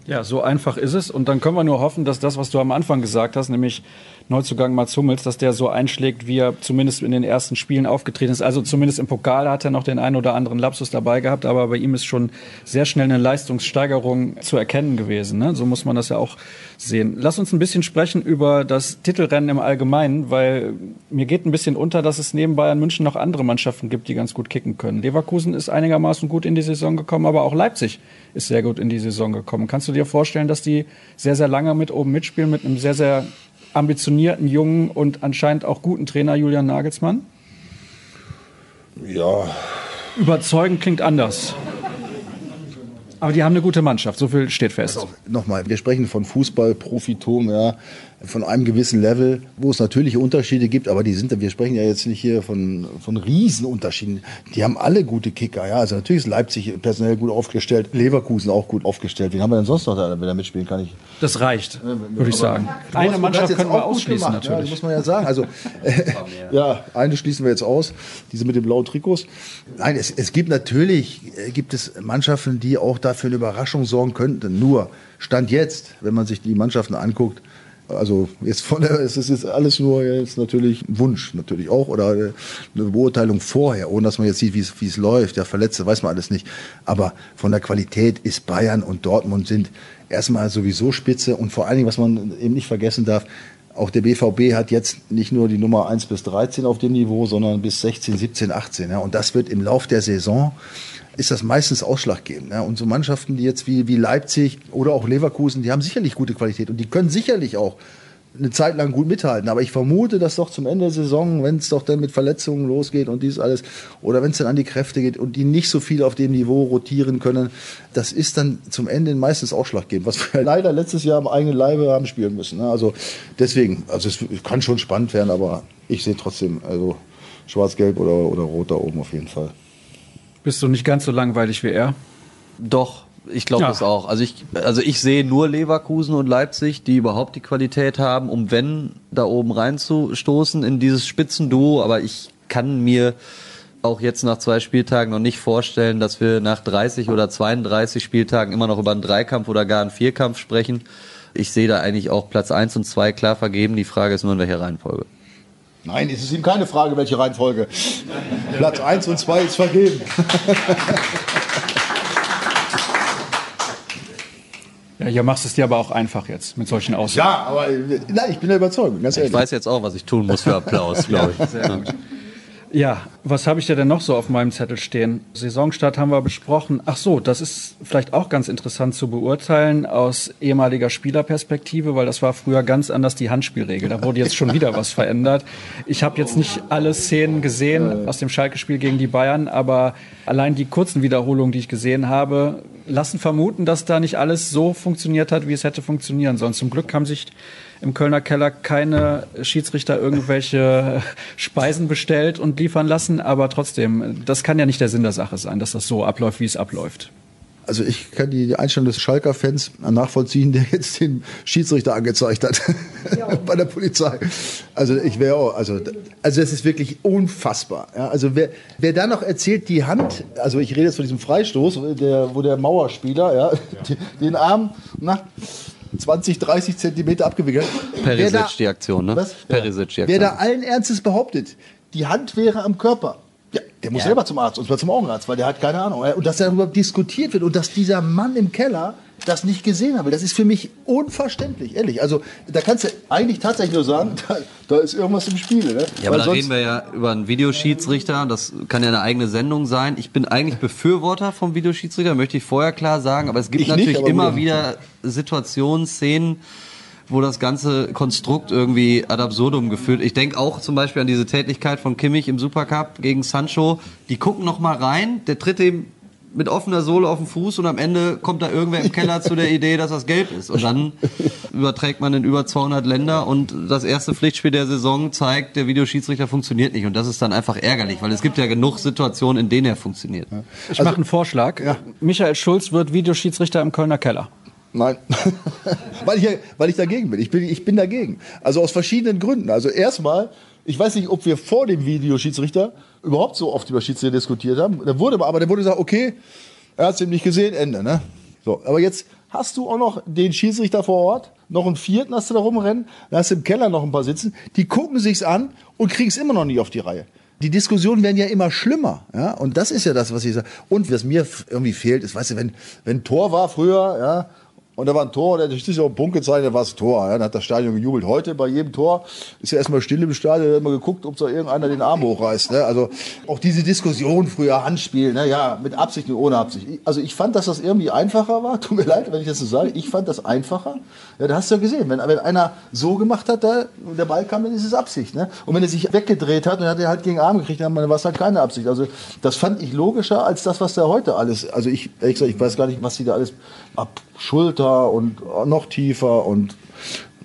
ja, so einfach ist es. Und dann können wir nur hoffen, dass das, was du am Anfang gesagt hast, nämlich Neuzugang Mats Hummels, dass der so einschlägt, wie er zumindest in den ersten Spielen aufgetreten ist. Also zumindest im Pokal hat er noch den einen oder anderen Lapsus dabei gehabt, aber bei ihm ist schon sehr schnell eine Leistungssteigerung zu erkennen gewesen. Ne? So muss man das ja auch sehen. Lass uns ein bisschen sprechen über das Titelrennen im Allgemeinen, weil mir geht ein bisschen unter, dass es neben Bayern München noch andere Mannschaften gibt, die ganz gut kicken können. Leverkusen ist einigermaßen gut in die Saison gekommen, aber auch Leipzig ist sehr gut in die Saison gekommen. Kannst du dir vorstellen, dass die sehr, sehr lange mit oben mitspielen, mit einem sehr, sehr ambitionierten, jungen und anscheinend auch guten Trainer Julian Nagelsmann? Ja. Überzeugend klingt anders. Aber die haben eine gute Mannschaft, so viel steht fest. Also, Nochmal, wir sprechen von Fußball-Profitum, ja von einem gewissen Level, wo es natürliche Unterschiede gibt, aber die sind, wir sprechen ja jetzt nicht hier von, von Riesenunterschieden. Die haben alle gute Kicker, ja. Also natürlich ist Leipzig personell gut aufgestellt, Leverkusen auch gut aufgestellt. Wen haben wir denn sonst noch da, wer da mitspielen kann? Ich das reicht, würde ich sagen. Eine Mannschaft können wir ausschließen, gemacht, natürlich. Ja, muss man ja sagen. Also, äh, (laughs) ja, eine schließen wir jetzt aus, diese mit den blauen Trikots. Nein, es, es gibt natürlich, äh, gibt es Mannschaften, die auch dafür eine Überraschung sorgen könnten. Nur, Stand jetzt, wenn man sich die Mannschaften anguckt, also jetzt von der, es ist jetzt alles nur jetzt natürlich Wunsch natürlich auch oder eine Beurteilung vorher, ohne dass man jetzt sieht, wie es, wie es läuft. Ja, Verletzte weiß man alles nicht. Aber von der Qualität ist Bayern und Dortmund sind erstmal sowieso Spitze und vor allen Dingen, was man eben nicht vergessen darf, auch der BVB hat jetzt nicht nur die Nummer 1 bis 13 auf dem Niveau, sondern bis 16, 17, 18. Ja. Und das wird im Lauf der Saison ist das meistens ausschlaggebend. Ja. Und so Mannschaften, die jetzt wie, wie Leipzig oder auch Leverkusen, die haben sicherlich gute Qualität und die können sicherlich auch eine Zeit lang gut mithalten. Aber ich vermute, dass doch zum Ende der Saison, wenn es doch dann mit Verletzungen losgeht und dies alles, oder wenn es dann an die Kräfte geht und die nicht so viel auf dem Niveau rotieren können, das ist dann zum Ende meistens ausschlaggebend, was wir (laughs) leider letztes Jahr am eigenen Leibe haben spielen müssen. Ne. Also deswegen, also es kann schon spannend werden, aber ich sehe trotzdem, also schwarz-gelb oder, oder rot da oben auf jeden Fall. Bist du nicht ganz so langweilig wie er? Doch, ich glaube Ja. das auch. Also ich, also ich sehe nur Leverkusen und Leipzig, die überhaupt die Qualität haben, um wenn da oben reinzustoßen in dieses Spitzenduo. Aber ich kann mir auch jetzt nach zwei Spieltagen noch nicht vorstellen, dass wir nach 30 oder 32 Spieltagen immer noch über einen Dreikampf oder gar einen Vierkampf sprechen. Ich sehe da eigentlich auch Platz 1 und 2 klar vergeben. Die Frage ist nur in welcher Reihenfolge. Nein, es ist ihm keine Frage, welche Reihenfolge. Platz 1 und 2 ist vergeben. Ja, hier machst du es dir aber auch einfach jetzt mit solchen Aussagen. Ja, aber äh, nein, ich bin der Überzeugung, ganz Ich weiß jetzt auch, was ich tun muss für Applaus, (laughs) glaube ich. Ja. Ja, was habe ich denn noch so auf meinem Zettel stehen? Saisonstart haben wir besprochen. Ach so, das ist vielleicht auch ganz interessant zu beurteilen aus ehemaliger Spielerperspektive, weil das war früher ganz anders die Handspielregel. Da wurde jetzt schon wieder was (laughs) verändert. Ich habe jetzt nicht alle Szenen gesehen aus dem Schalke-Spiel gegen die Bayern, aber allein die kurzen Wiederholungen, die ich gesehen habe, lassen vermuten, dass da nicht alles so funktioniert hat, wie es hätte funktionieren sollen. Zum Glück haben sich im Kölner Keller keine Schiedsrichter irgendwelche (laughs) Speisen bestellt und liefern lassen, aber trotzdem, das kann ja nicht der Sinn der Sache sein, dass das so abläuft, wie es abläuft. Also ich kann die Einstellung des Schalker-Fans nachvollziehen, der jetzt den Schiedsrichter angezeigt hat (laughs) bei der Polizei. Also ich wäre auch, also, also das ist wirklich unfassbar. Ja, also wer, wer da noch erzählt, die Hand, also ich rede jetzt von diesem Freistoß, der, wo der Mauerspieler ja, die- den Arm nach 20, 30 Zentimeter abgewickelt hat. Wer da- Perisic die Aktion, ne? Was? Perisic die Wer Aktion. da allen Ernstes behauptet, die Hand wäre am Körper. Ja, der muss selber zum Arzt, und zwar zum Augenarzt, weil der hat keine Ahnung. Und dass darüber diskutiert wird und dass dieser Mann im Keller das nicht gesehen habe, das ist für mich unverständlich, ehrlich. Also da kannst du eigentlich tatsächlich nur sagen, (laughs) da, da ist irgendwas im Spiel. Ne? Ja, aber da reden wir ja über einen Videoschiedsrichter. Das kann ja eine eigene Sendung sein. Ich bin eigentlich Befürworter vom Videoschiedsrichter, möchte ich vorher klar sagen. Aber es gibt Ich nicht, natürlich aber immer wieder Situationen, Szenen, wo das ganze Konstrukt irgendwie ad absurdum geführt. Ich denke auch zum Beispiel an diese Tätigkeit von Kimmich im Supercup gegen Sancho. Die gucken noch mal rein, der tritt ihm mit offener Sohle auf den Fuß und am Ende kommt da irgendwer im Keller zu der Idee, dass das gelb ist. Und dann überträgt man in über 200 Länder und das erste Pflichtspiel der Saison zeigt, der Videoschiedsrichter funktioniert nicht. Und das ist dann einfach ärgerlich, weil es gibt ja genug Situationen, in denen er funktioniert. Ich mache einen Vorschlag. Michael Schulz wird Videoschiedsrichter im Kölner Keller. Nein, (laughs) weil, ich, weil ich dagegen bin. Ich, bin. ich bin dagegen. Also aus verschiedenen Gründen. Also erstmal, ich weiß nicht, ob wir vor dem Videoschiedsrichter überhaupt so oft über Schiedsrichter diskutiert haben. Da wurde aber, da wurde gesagt, okay, er hat es eben nicht gesehen, Ende. Ne? So, aber jetzt hast du auch noch den Schiedsrichter vor Ort, noch einen vierten hast du da rumrennen, dann hast du im Keller noch ein paar sitzen, die gucken sich's an und kriegen es immer noch nicht auf die Reihe. Die Diskussionen werden ja immer schlimmer, ja, und das ist ja das, was ich sage. Und was mir irgendwie fehlt, ist, weißt du, wenn, wenn Tor war früher, ja, und da war ein Tor, der ist auf den Punkt gezeigt, da war das Tor. Ja, dann hat das Stadion gejubelt. Heute bei jedem Tor ist ja erstmal still im Stadion, da hat immer geguckt, ob da irgendeiner den Arm hochreißt. Ne? Also auch diese Diskussion früher, Handspiel, ne? ja, mit Absicht und ohne Absicht. Ich- Also ich fand, dass das irgendwie einfacher war. (laughs) Tut mir leid, wenn ich das so sage. Ich fand das einfacher. Ja, da hast du ja gesehen, wenn, wenn einer so gemacht hat, da, und der Ball kam, dann ist es Absicht. Ne? Und wenn er sich weggedreht hat, dann hat er halt gegen den Arm gekriegt, dann war es halt keine Absicht. Also das fand ich logischer als das, was da heute alles. Also ich, ehrlich gesagt, ich weiß gar nicht, was die da alles ab Schulter und noch tiefer und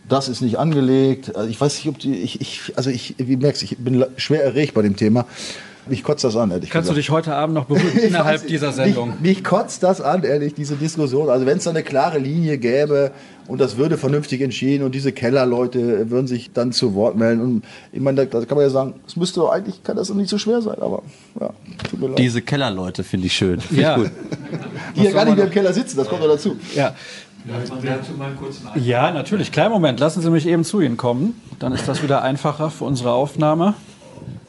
das ist nicht angelegt. Also ich weiß nicht, ob die, ich, ich also ich, wie merkst, ich bin schwer erregt bei dem Thema. Mich kotzt das an, ehrlich Kannst du gesagt. dich heute Abend noch berühren (laughs) innerhalb weiß, dieser Sendung? Mich, mich kotzt das an, ehrlich, diese Diskussion. Also wenn es da eine klare Linie gäbe und das würde vernünftig entschieden und diese Kellerleute würden sich dann zu Wort melden. Und ich meine, da, da kann man ja sagen, es müsste doch eigentlich, kann das doch nicht so schwer sein, aber ja, tut mir leid. Diese Kellerleute finde ich schön. Finde Ja. ich gut. (laughs) die ja gar nicht mehr im Keller sitzen, das kommt doch dazu. Ja. Ja, natürlich. Kleinen Moment, lassen Sie mich eben zu Ihnen kommen. Dann ist das wieder einfacher für unsere Aufnahme.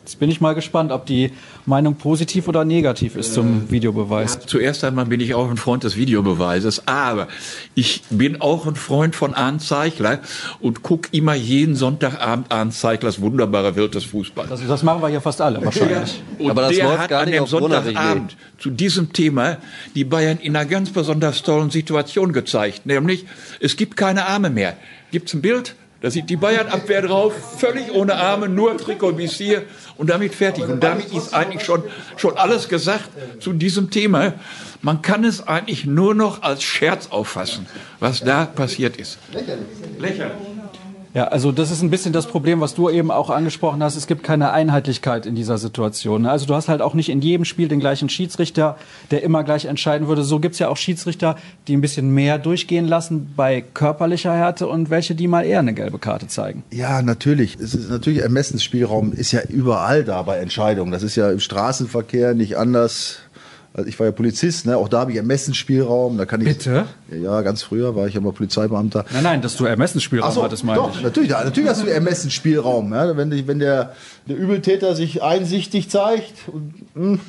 Jetzt bin ich mal gespannt, ob die Meinung positiv oder negativ ist zum Videobeweis. Zuerst einmal bin ich auch ein Freund des Videobeweises, aber ich bin auch ein Freund von Arndt Zeichler und guck immer jeden Sonntagabend Arndt Zeichlers wunderbare Welt des Fußballs. Das, das machen wir hier fast alle wahrscheinlich. Und Aber das der läuft hat gar an nicht dem auf Sonntagabend zu diesem Thema die Bayern in einer ganz besonders tollen Situation gezeigt. Nämlich, es gibt keine Arme mehr. Gibt's ein Bild? Da sieht die Bayern-Abwehr drauf, völlig ohne Arme, nur Trikot Visier und damit fertig. Und damit ist eigentlich schon, schon alles gesagt zu diesem Thema. Man kann es eigentlich nur noch als Scherz auffassen, was da passiert ist. Lächerlich. Lächerlich. Ja, also das ist ein bisschen das Problem, was du eben auch angesprochen hast. Es gibt keine Einheitlichkeit in dieser Situation. ne? Also du hast halt auch nicht in jedem Spiel den gleichen Schiedsrichter, der immer gleich entscheiden würde. So gibt's ja auch Schiedsrichter, die ein bisschen mehr durchgehen lassen bei körperlicher Härte und welche, die mal eher eine gelbe Karte zeigen. Ja, natürlich. Es ist natürlich Ermessensspielraum ist ja überall da bei Entscheidungen. Das ist ja im Straßenverkehr nicht anders. Also ich war ja Polizist, ne? auch da habe ich Ermessensspielraum. Da kann ich, Bitte? Ja, ganz früher war ich ja mal Polizeibeamter. Nein, nein, dass du Ermessensspielraum so, hattest, meine doch, ich. natürlich, natürlich hast du Ermessensspielraum. Ja? Wenn, wenn der, der Übeltäter sich einsichtig zeigt und, mh,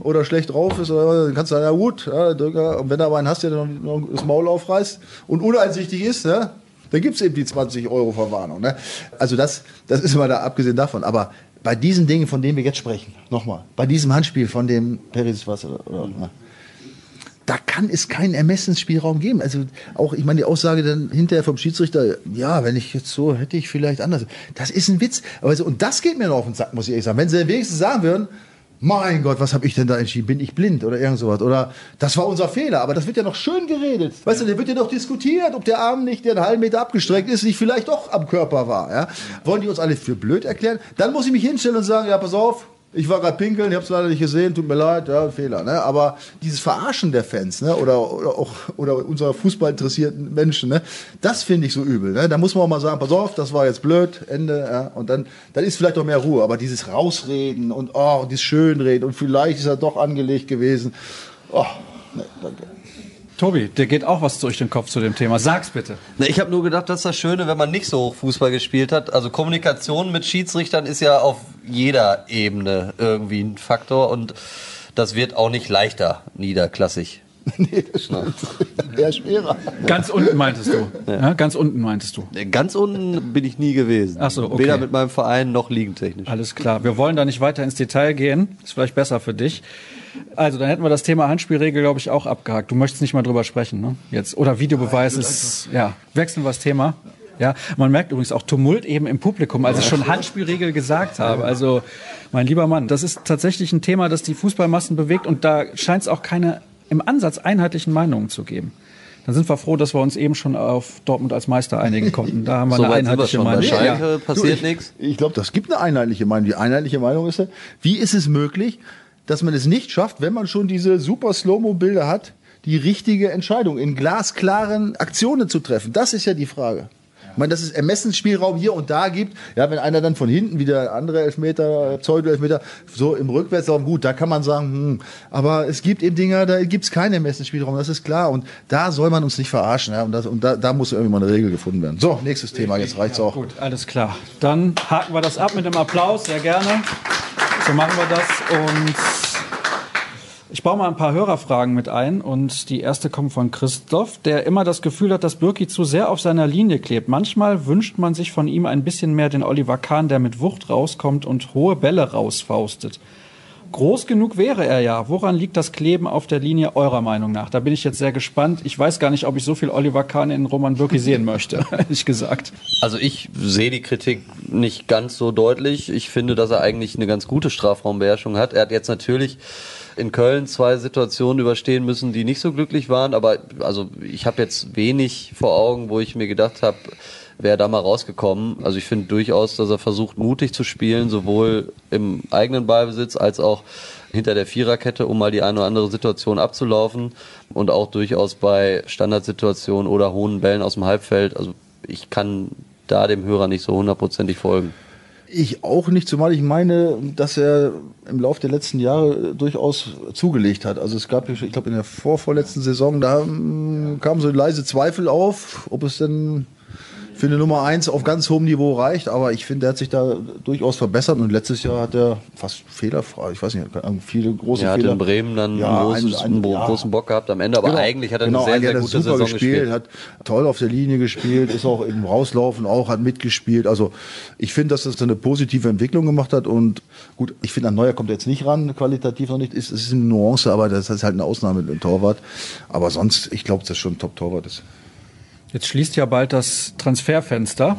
oder schlecht drauf ist, oder, dann kannst du sagen, ja gut, ja, und wenn du aber einen hast, der noch das Maul aufreißt und uneinsichtig ist, ja, dann gibt es eben die 20 Euro Verwarnung. Ne? Also das, das ist mal da abgesehen davon. Aber bei diesen Dingen, von denen wir jetzt sprechen, nochmal, bei diesem Handspiel von dem Peris was oder, oder da kann es keinen Ermessensspielraum geben. Also auch, ich meine, die Aussage dann hinterher vom Schiedsrichter, ja, wenn ich jetzt so hätte ich vielleicht anders. Das ist ein Witz. Aber so, und das geht mir noch auf den Sack, muss ich ehrlich sagen. Wenn sie wenigstens sagen würden, mein Gott, was habe ich denn da entschieden? Bin ich blind oder irgend sowas? Oder das war unser Fehler, aber das wird ja noch schön geredet. Weißt du, da wird ja noch diskutiert, ob der Arm nicht, der einen halben Meter abgestreckt ist, nicht vielleicht doch am Körper war. Ja? Wollen die uns alle für blöd erklären? Dann muss ich mich hinstellen und sagen, ja, pass auf, ich war gerade pinkeln, ich habe es leider nicht gesehen, tut mir leid, ja, Fehler. Ne? Aber dieses Verarschen der Fans ne? oder, oder auch oder unserer Fußballinteressierten Menschen, ne? das finde ich so übel. Ne? Da muss man auch mal sagen, pass auf, das war jetzt blöd, Ende. Ja? Und dann, dann ist vielleicht auch mehr Ruhe. Aber dieses Rausreden und oh, dieses Schönreden und vielleicht ist er doch angelegt gewesen. Oh, ne, danke. Tobi, dir geht auch was durch den Kopf zu dem Thema. Sag's bitte. Na, ich habe nur gedacht, das ist das Schöne, wenn man nicht so hoch Fußball gespielt hat. Also Kommunikation mit Schiedsrichtern ist ja auf jeder Ebene irgendwie ein Faktor und das wird auch nicht leichter niederklassig. (laughs) nee, das stimmt. Eher schwerer. Ganz unten meintest du. Ja. ganz unten meintest du. Ganz unten bin ich nie gewesen. Ach so, okay. Weder mit meinem Verein noch liegentechnisch. Alles klar. Wir wollen da nicht weiter ins Detail gehen. Ist vielleicht besser für dich. Also, dann hätten wir das Thema Handspielregel, glaube ich, auch abgehakt. Du möchtest nicht mal drüber sprechen, ne? Jetzt. Oder Videobeweis ist, ja, wechseln wir das Thema. Ja, man merkt übrigens auch Tumult eben im Publikum, als ich schon Handspielregel gesagt habe. Also, mein lieber Mann, das ist tatsächlich ein Thema, das die Fußballmassen bewegt und da scheint es auch keine im Ansatz einheitlichen Meinungen zu geben. Dann sind wir froh, dass wir uns eben schon auf Dortmund als Meister einigen konnten. Da haben wir So eine wir einheitliche. Bei Meinung. Schalke Ja. passiert Du, nichts. Ich, ich glaube, das gibt eine einheitliche Meinung. Die einheitliche Meinung ist ja, wie ist es möglich, dass man es nicht schafft, wenn man schon diese super Slow-Mo-Bilder hat, die richtige Entscheidung in glasklaren Aktionen zu treffen? Das ist ja die Frage. Ich meine, dass es Ermessensspielraum hier und da gibt. Ja, wenn einer dann von hinten wieder andere Elfmeter, Pseudo-Elfmeter, so im Rückwärtslauf, gut, da kann man sagen, hm, aber es gibt eben Dinger, da gibt es keinen Ermessensspielraum, das ist klar. Und da soll man uns nicht verarschen. Ja, und das, und da, da muss irgendwie mal eine Regel gefunden werden. So, nächstes Thema, jetzt reicht's auch. Gut, alles klar. Dann haken wir das ab mit dem Applaus, sehr gerne. So machen wir das und ich baue mal ein paar Hörerfragen mit ein und die erste kommt von Christoph, der immer das Gefühl hat, dass Birki zu sehr auf seiner Linie klebt. Manchmal wünscht man sich von ihm ein bisschen mehr den Oliver Kahn, der mit Wucht rauskommt und hohe Bälle rausfaustet. Groß genug wäre er ja. Woran liegt das Kleben auf der Linie eurer Meinung nach? Da bin ich jetzt sehr gespannt. Ich weiß gar nicht, ob ich so viel Oliver Kahn in Roman Birki (laughs) sehen möchte, ehrlich gesagt. Also ich sehe die Kritik nicht ganz so deutlich. Ich finde, dass er eigentlich eine ganz gute Strafraumbeherrschung hat. Er hat jetzt natürlich in Köln zwei Situationen überstehen müssen, die nicht so glücklich waren, aber also ich habe jetzt wenig vor Augen, wo ich mir gedacht habe, wäre da mal rausgekommen. Also ich finde durchaus, dass er versucht, mutig zu spielen, sowohl im eigenen Ballbesitz als auch hinter der Viererkette, um mal die eine oder andere Situation abzulaufen und auch durchaus bei Standardsituationen oder hohen Bällen aus dem Halbfeld. Also ich kann da dem Hörer nicht so hundertprozentig folgen. Ich auch nicht, zumal ich meine, dass er im Laufe der letzten Jahre durchaus zugelegt hat. Also es gab, ich glaube, in der vorvorletzten Saison, da mm, kamen so leise Zweifel auf, ob es denn für eine Nummer eins auf ganz hohem Niveau reicht. Aber ich finde, er hat sich da durchaus verbessert und letztes Jahr hat er fast fehlerfrei, ich weiß nicht, viele große Er hat Fehler. in Bremen dann Ja, einen, großen, ein- ein- einen ja. großen Bock gehabt am Ende, aber Genau. eigentlich hat er Genau, eine sehr, sehr er gute super Saison gespielt. Hat toll auf der Linie gespielt, ist auch im Rauslaufen auch, hat mitgespielt. Also ich finde, dass das eine positive Entwicklung gemacht hat und gut, ich finde, an Neuer kommt er jetzt nicht ran, qualitativ noch nicht. Ist, es ist eine Nuance, aber das ist halt eine Ausnahme im Torwart. Aber sonst, ich glaube, dass das schon ein Top-Torwart ist. Jetzt schließt ja bald das Transferfenster.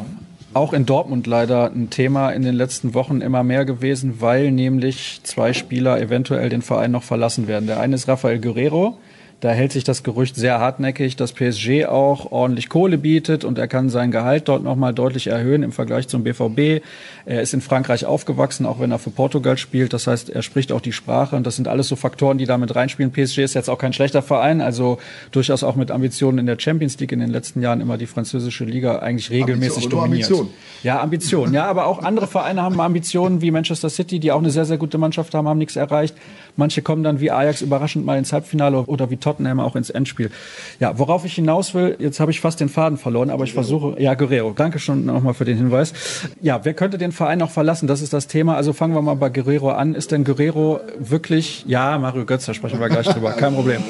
Auch in Dortmund leider ein Thema in den letzten Wochen immer mehr gewesen, weil nämlich zwei Spieler eventuell den Verein noch verlassen werden. Der eine ist Rafael Guerrero, Da hält sich das Gerücht sehr hartnäckig, dass PSG auch ordentlich Kohle bietet und er kann sein Gehalt dort nochmal deutlich erhöhen im Vergleich zum BVB. Er ist in Frankreich aufgewachsen, auch wenn er für Portugal spielt. Das heißt, er spricht auch die Sprache und das sind alles so Faktoren, die damit reinspielen. PSG ist jetzt auch kein schlechter Verein, also durchaus auch mit Ambitionen in der Champions League in den letzten Jahren immer die französische Liga eigentlich regelmäßig Ambition, dominiert. Ambition. Ja, Ambition. Ja, aber auch andere Vereine haben Ambitionen wie Manchester City, die auch eine sehr, sehr gute Mannschaft haben, haben nichts erreicht. Manche kommen dann wie Ajax überraschend mal ins Halbfinale oder wie Tottenham auch ins Endspiel. Ja, worauf ich hinaus will, jetzt habe ich fast den Faden verloren, aber ich versuche, ja, Guerrero, danke schon nochmal für den Hinweis. Ja, wer könnte den Verein noch verlassen? Das ist das Thema. Also fangen wir mal bei Guerrero an. Ist denn Guerrero wirklich, ja, Mario Götz, da sprechen wir gleich drüber, (laughs) kein Problem.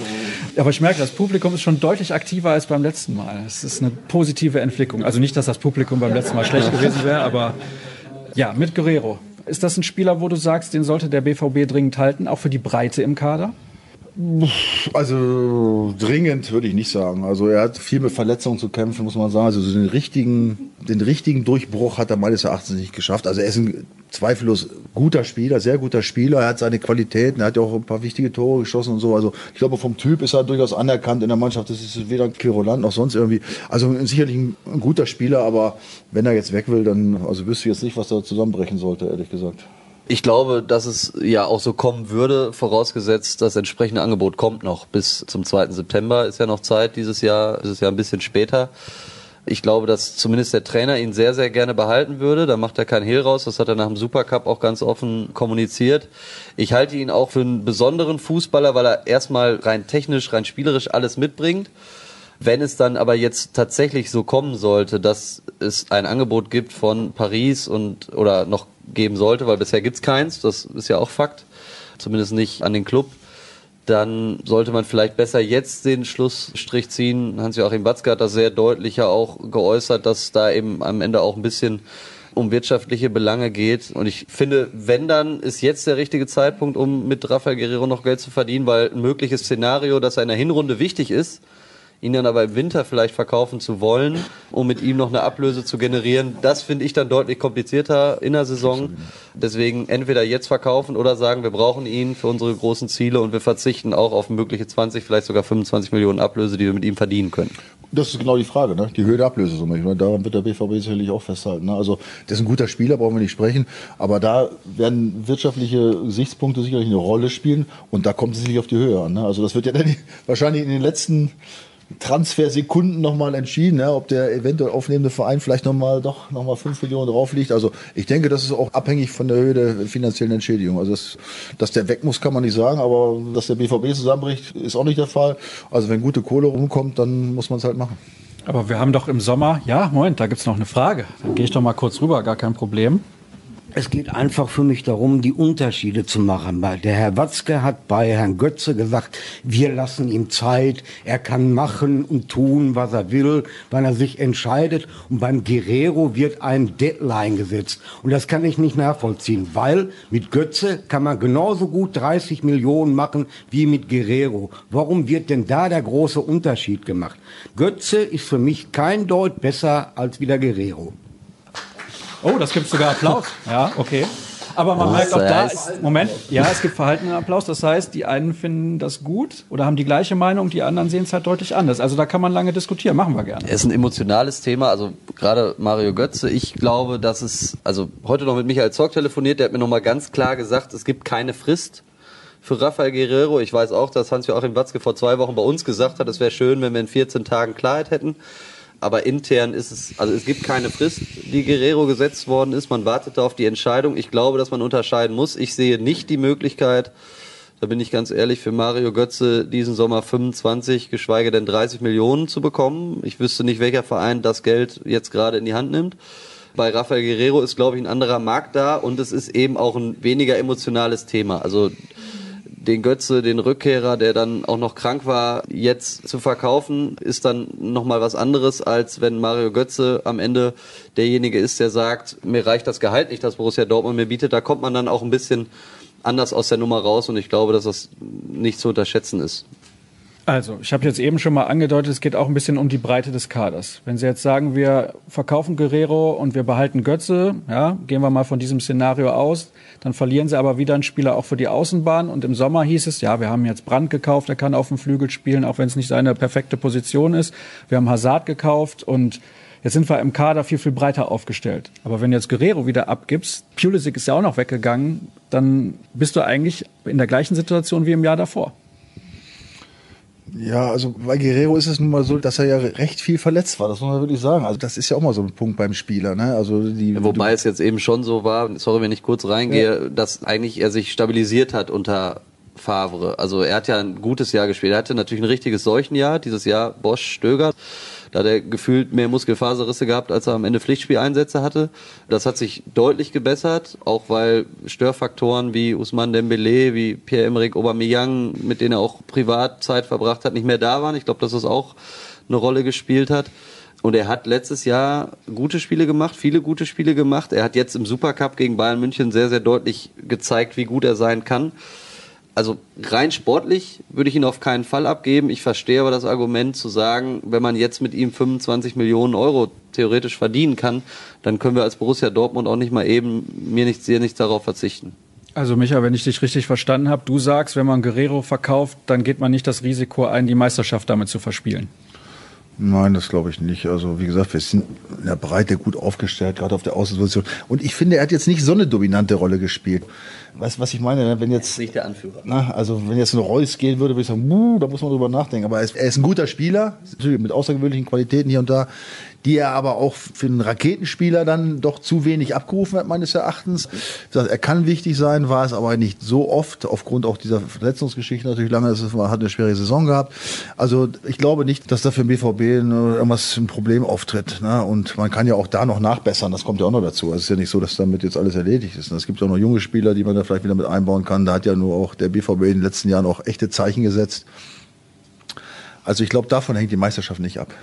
Aber ich merke, das Publikum ist schon deutlich aktiver als beim letzten Mal. Es ist eine positive Entwicklung. Also nicht, dass das Publikum beim letzten Mal schlecht gewesen wäre, aber ja, mit Guerrero. Ist das ein Spieler, wo du sagst, den sollte der BVB dringend halten, auch für die Breite im Kader? Also dringend würde ich nicht sagen. Also er hat viel mit Verletzungen zu kämpfen, muss man sagen. Also so den richtigen, den richtigen Durchbruch hat er meines Erachtens nicht geschafft. Also er ist ein zweifellos guter Spieler, sehr guter Spieler. Er hat seine Qualitäten, er hat ja auch ein paar wichtige Tore geschossen und so. Also ich glaube, vom Typ ist er durchaus anerkannt in der Mannschaft. Das ist weder Kiroland noch sonst irgendwie. Also sicherlich ein, ein guter Spieler, aber wenn er jetzt weg will, dann also wüsste ich jetzt nicht, was da zusammenbrechen sollte, ehrlich gesagt. Ich glaube, dass es ja auch so kommen würde, vorausgesetzt, das entsprechende Angebot kommt noch. Bis zum 2. September ist ja noch Zeit dieses Jahr, ist es ja ein bisschen später. Ich glaube, dass zumindest der Trainer ihn sehr, sehr gerne behalten würde. Da macht er keinen Hehl raus. Das hat er nach dem Supercup auch ganz offen kommuniziert. Ich halte ihn auch für einen besonderen Fußballer, weil er erstmal rein technisch, rein spielerisch alles mitbringt. Wenn es dann aber jetzt tatsächlich so kommen sollte, dass es ein Angebot gibt von Paris und oder noch geben sollte, weil bisher gibt's keins, das ist ja auch Fakt, zumindest nicht an den Club, dann sollte man vielleicht besser jetzt den Schlussstrich ziehen. Hans-Joachim Batzke hat das sehr deutlich ja auch geäußert, dass da eben am Ende auch ein bisschen um wirtschaftliche Belange geht. Und ich finde, wenn dann ist jetzt der richtige Zeitpunkt, um mit Rafael Guerrero noch Geld zu verdienen, weil ein mögliches Szenario, das in der Hinrunde wichtig ist, ihn dann aber im Winter vielleicht verkaufen zu wollen, um mit ihm noch eine Ablöse zu generieren, das finde ich dann deutlich komplizierter in der Saison. Deswegen entweder jetzt verkaufen oder sagen, wir brauchen ihn für unsere großen Ziele und wir verzichten auch auf mögliche 20, vielleicht sogar 25 Millionen Ablöse, die wir mit ihm verdienen können. Das ist genau die Frage, ne? die Höhe der Ablösesumme. Ich meine, daran wird der BVB sicherlich auch festhalten. Ne? Also, das ist ein guter Spieler, brauchen wir nicht sprechen. Aber da werden wirtschaftliche Gesichtspunkte sicherlich eine Rolle spielen und da kommt es sicherlich auf die Höhe an. Ne? Also, das wird ja dann (laughs) wahrscheinlich in den letzten Transfersekunden nochmal entschieden, ja, ob der eventuell aufnehmende Verein vielleicht nochmal doch nochmal 5 Millionen drauflegt. Also ich denke, das ist auch abhängig von der Höhe der finanziellen Entschädigung. Also das, dass der weg muss, kann man nicht sagen, aber dass der BVB zusammenbricht, ist auch nicht der Fall. Also wenn gute Kohle rumkommt, dann muss man es halt machen. Aber wir haben doch im Sommer, ja, Moment, da gibt's noch eine Frage. Dann gehe ich doch mal kurz rüber, gar kein Problem. Es geht einfach für mich darum, die Unterschiede zu machen. Der Herr Watzke hat bei Herrn Götze gesagt, wir lassen ihm Zeit, er kann machen und tun, was er will, wann er sich entscheidet. Und beim Guerrero wird ein Deadline gesetzt. Und das kann ich nicht nachvollziehen, weil mit Götze kann man genauso gut 30 Millionen machen wie mit Guerrero. Warum wird denn da der große Unterschied gemacht? Götze ist für mich kein Deut besser als wieder Guerrero. Oh, das gibt sogar Applaus. Ja, okay. Aber man merkt auch da, ist, Moment, ja, es gibt verhaltenen Applaus. Das heißt, die einen finden das gut oder haben die gleiche Meinung, die anderen sehen es halt deutlich anders. Also da kann man lange diskutieren, machen wir gerne. Es ist ein emotionales Thema, also gerade Mario Götze, ich glaube, dass es, also heute noch mit Michael Zorg telefoniert, der hat mir nochmal ganz klar gesagt, es gibt keine Frist für Rafael Guerrero. Ich weiß auch, dass Hans-Joachim Watzke vor zwei Wochen bei uns gesagt hat, es wäre schön, wenn wir in 14 Tagen Klarheit hätten aber intern ist es, also es gibt keine Frist, die Guerrero gesetzt worden ist. Man wartet auf die Entscheidung. Ich glaube, dass man unterscheiden muss. Ich sehe nicht die Möglichkeit, da bin ich ganz ehrlich, für Mario Götze diesen Sommer 25, geschweige denn 30 Millionen zu bekommen. Ich wüsste nicht, welcher Verein das Geld jetzt gerade in die Hand nimmt. Bei Rafael Guerrero ist, glaube ich, ein anderer Markt da und es ist eben auch ein weniger emotionales Thema. Also den Götze, den Rückkehrer, der dann auch noch krank war, jetzt zu verkaufen, ist dann nochmal was anderes, als wenn Mario Götze am Ende derjenige ist, der sagt, mir reicht das Gehalt nicht, das Borussia Dortmund mir bietet. Da kommt man dann auch ein bisschen anders aus der Nummer raus und ich glaube, dass das nicht zu unterschätzen ist. Also, ich habe jetzt eben schon mal angedeutet, es geht auch ein bisschen um die Breite des Kaders. Wenn Sie jetzt sagen, wir verkaufen Guerrero und wir behalten Götze, ja, gehen wir mal von diesem Szenario aus, dann verlieren Sie aber wieder einen Spieler auch für die Außenbahn. Und im Sommer hieß es, ja, wir haben jetzt Brand gekauft, der kann auf dem Flügel spielen, auch wenn es nicht seine perfekte Position ist. Wir haben Hazard gekauft und Jetzt sind wir im Kader viel, viel breiter aufgestellt. Aber wenn du jetzt Guerrero wieder abgibst, Pulisic ist ja auch noch weggegangen, dann bist du eigentlich in der gleichen Situation wie im Jahr davor. Ja, also bei Guerrero ist es nun mal so, dass er ja recht viel verletzt war, das muss man wirklich sagen. Also das ist ja auch mal so ein Punkt beim Spieler. Ne? Also die, ja, wobei es jetzt eben schon so war, sorry, wenn ich kurz reingehe, ja. dass eigentlich er sich stabilisiert hat unter Favre. Also er hat ja ein gutes Jahr gespielt. Er hatte natürlich ein richtiges Seuchenjahr, dieses Jahr Bosch Stöger. Da hat er gefühlt mehr Muskelfaserrisse gehabt, als er am Ende Pflichtspieleinsätze hatte. Das hat sich deutlich gebessert, auch weil Störfaktoren wie Usman Dembele, wie Pierre-Emerick Aubameyang, mit denen er auch Privatzeit verbracht hat, nicht mehr da waren. Ich glaube, dass das auch eine Rolle gespielt hat. Und er hat letztes Jahr gute Spiele gemacht, viele gute Spiele gemacht. Er hat jetzt im Supercup gegen Bayern München sehr, sehr deutlich gezeigt, wie gut er sein kann also rein sportlich würde ich ihn auf keinen Fall abgeben. Ich verstehe aber das Argument zu sagen, wenn man jetzt mit ihm 25 Millionen Euro theoretisch verdienen kann, dann können wir als Borussia Dortmund auch nicht mal eben mir nichts sehr nichts darauf verzichten. Also Micha, wenn ich dich richtig verstanden habe, du sagst, wenn man Guerrero verkauft, dann geht man nicht das Risiko ein, die Meisterschaft damit zu verspielen. Nein, das glaube ich nicht. Also wie gesagt, wir sind in der Breite gut aufgestellt, gerade auf der Außenposition. Und ich finde, er hat jetzt nicht so eine dominante Rolle gespielt. Weißt du, was ich meine? Ne? Wenn jetzt nicht der Anführer. Na, also wenn jetzt ein Reus gehen würde, würde ich sagen, da muss man drüber nachdenken. Aber er ist, er ist ein guter Spieler, natürlich mit außergewöhnlichen Qualitäten hier und da die er aber auch für einen Raketenspieler dann doch zu wenig abgerufen hat, meines Erachtens. Er kann wichtig sein, war es aber nicht so oft, aufgrund auch dieser Verletzungsgeschichte natürlich lange, es hat eine schwere Saison gehabt. Also ich glaube nicht, dass da für den BVB irgendwas ein Problem auftritt. Ne? Und man kann ja auch da noch nachbessern, das kommt ja auch noch dazu. Also es ist ja nicht so, dass damit jetzt alles erledigt ist. Es gibt auch noch junge Spieler, die man da vielleicht wieder mit einbauen kann. Da hat ja nur auch der BVB in den letzten Jahren auch echte Zeichen gesetzt. Also ich glaube, davon hängt die Meisterschaft nicht ab.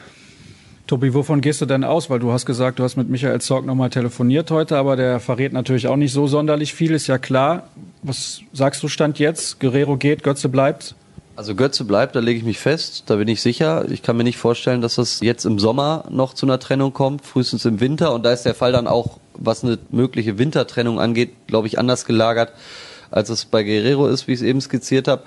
Tobi, wovon gehst du denn aus? Weil du hast gesagt, du hast mit Michael Zorg nochmal telefoniert heute, aber der verrät natürlich auch nicht so sonderlich viel, ist ja klar. Was sagst du Stand jetzt? Guerrero geht, Götze bleibt? Also Götze bleibt, da lege ich mich fest, da bin ich sicher. Ich kann mir nicht vorstellen, dass das jetzt im Sommer noch zu einer Trennung kommt, frühestens im Winter. Und da ist der Fall dann auch, was eine mögliche Wintertrennung angeht, glaube ich, anders gelagert, als es bei Guerrero ist, wie ich es eben skizziert habe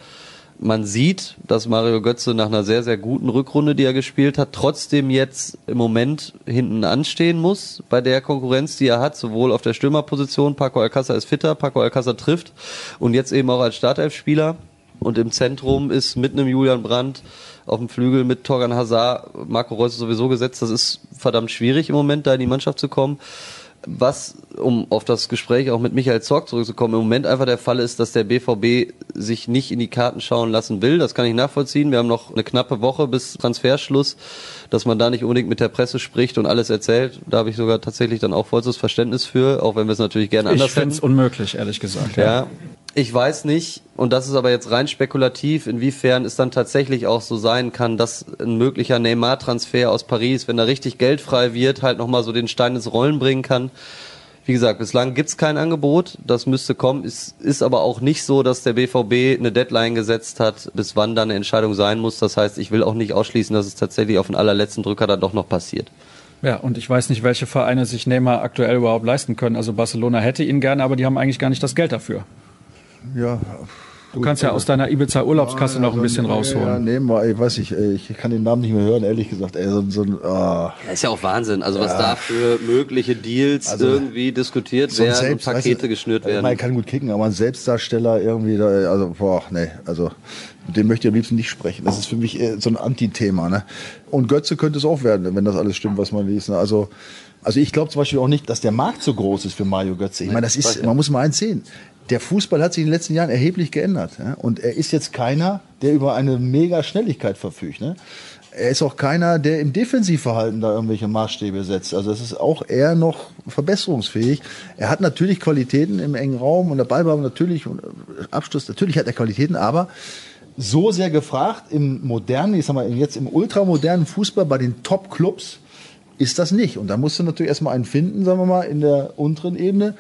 man sieht, dass Mario Götze nach einer sehr, sehr guten Rückrunde, die er gespielt hat, trotzdem jetzt im Moment hinten anstehen muss bei der Konkurrenz, die er hat, sowohl auf der Stürmerposition, Paco Alcázar ist fitter, Paco Alcázar trifft und jetzt eben auch als Startelfspieler. Und im Zentrum ist mit einem Julian Brandt auf dem Flügel mit Torgan Hazard, Marco Reus sowieso gesetzt. Das ist verdammt schwierig im Moment, da in die Mannschaft zu kommen was, um auf das Gespräch auch mit Michael Zorg zurückzukommen, im Moment einfach der Fall ist, dass der BVB sich nicht in die Karten schauen lassen will. Das kann ich nachvollziehen. Wir haben noch eine knappe Woche bis Transferschluss, dass man da nicht unbedingt mit der Presse spricht und alles erzählt. Da habe ich sogar tatsächlich dann auch vollstes Verständnis für, auch wenn wir es natürlich gerne anders Ich finde es unmöglich, ehrlich gesagt. Ja. ja. Ich weiß nicht, und das ist aber jetzt rein spekulativ, inwiefern es dann tatsächlich auch so sein kann, dass ein möglicher Neymar-Transfer aus Paris, wenn er richtig geldfrei wird, halt nochmal so den Stein ins Rollen bringen kann. Wie gesagt, bislang gibt's kein Angebot, das müsste kommen. Es ist aber auch nicht so, dass der BVB eine Deadline gesetzt hat, bis wann dann eine Entscheidung sein muss. Das heißt, ich will auch nicht ausschließen, dass es tatsächlich auf den allerletzten Drücker dann doch noch passiert. Ja, und ich weiß nicht, welche Vereine sich Neymar aktuell überhaupt leisten können. Also Barcelona hätte ihn gerne, aber die haben eigentlich gar nicht das Geld dafür. Ja. Du kannst ja aus deiner Ibiza Urlaubskasse ja, noch ein bisschen rausholen. Ja, nehmen wir, ich weiß nicht, ich kann den Namen nicht mehr hören, ehrlich gesagt. Ey, so, so ein, oh. Das ist ja auch Wahnsinn, also was da für mögliche Deals also, irgendwie diskutiert werden selbst, und Pakete weißt du, geschnürt werden. Man kann gut kicken, aber ein Selbstdarsteller irgendwie, da, also boah, nee, also mit dem möchte ich am liebsten nicht sprechen. Das ist für mich so ein Anti-Thema. Ne? Und Götze könnte es auch werden, wenn das alles stimmt, was man liest. Ne? Also also ich glaube zum Beispiel auch nicht, dass der Markt so groß ist für Mario Götze. Ich meine, das ist, man muss mal eins sehen der Fußball hat sich in den letzten Jahren erheblich geändert. Ja? Und er ist jetzt keiner, der über eine mega Schnelligkeit verfügt. Ne? Er ist auch keiner, der im Defensivverhalten da irgendwelche Maßstäbe setzt. Also es ist auch eher noch verbesserungsfähig. Er hat natürlich Qualitäten im engen Raum und der Ballbearbeitung natürlich und Abschluss, natürlich hat er Qualitäten, aber so sehr gefragt im modernen, ich sag mal jetzt im ultramodernen Fußball bei den Top-Clubs ist das nicht. Und da musst du natürlich erstmal einen finden, sagen wir mal, in der unteren Ebene,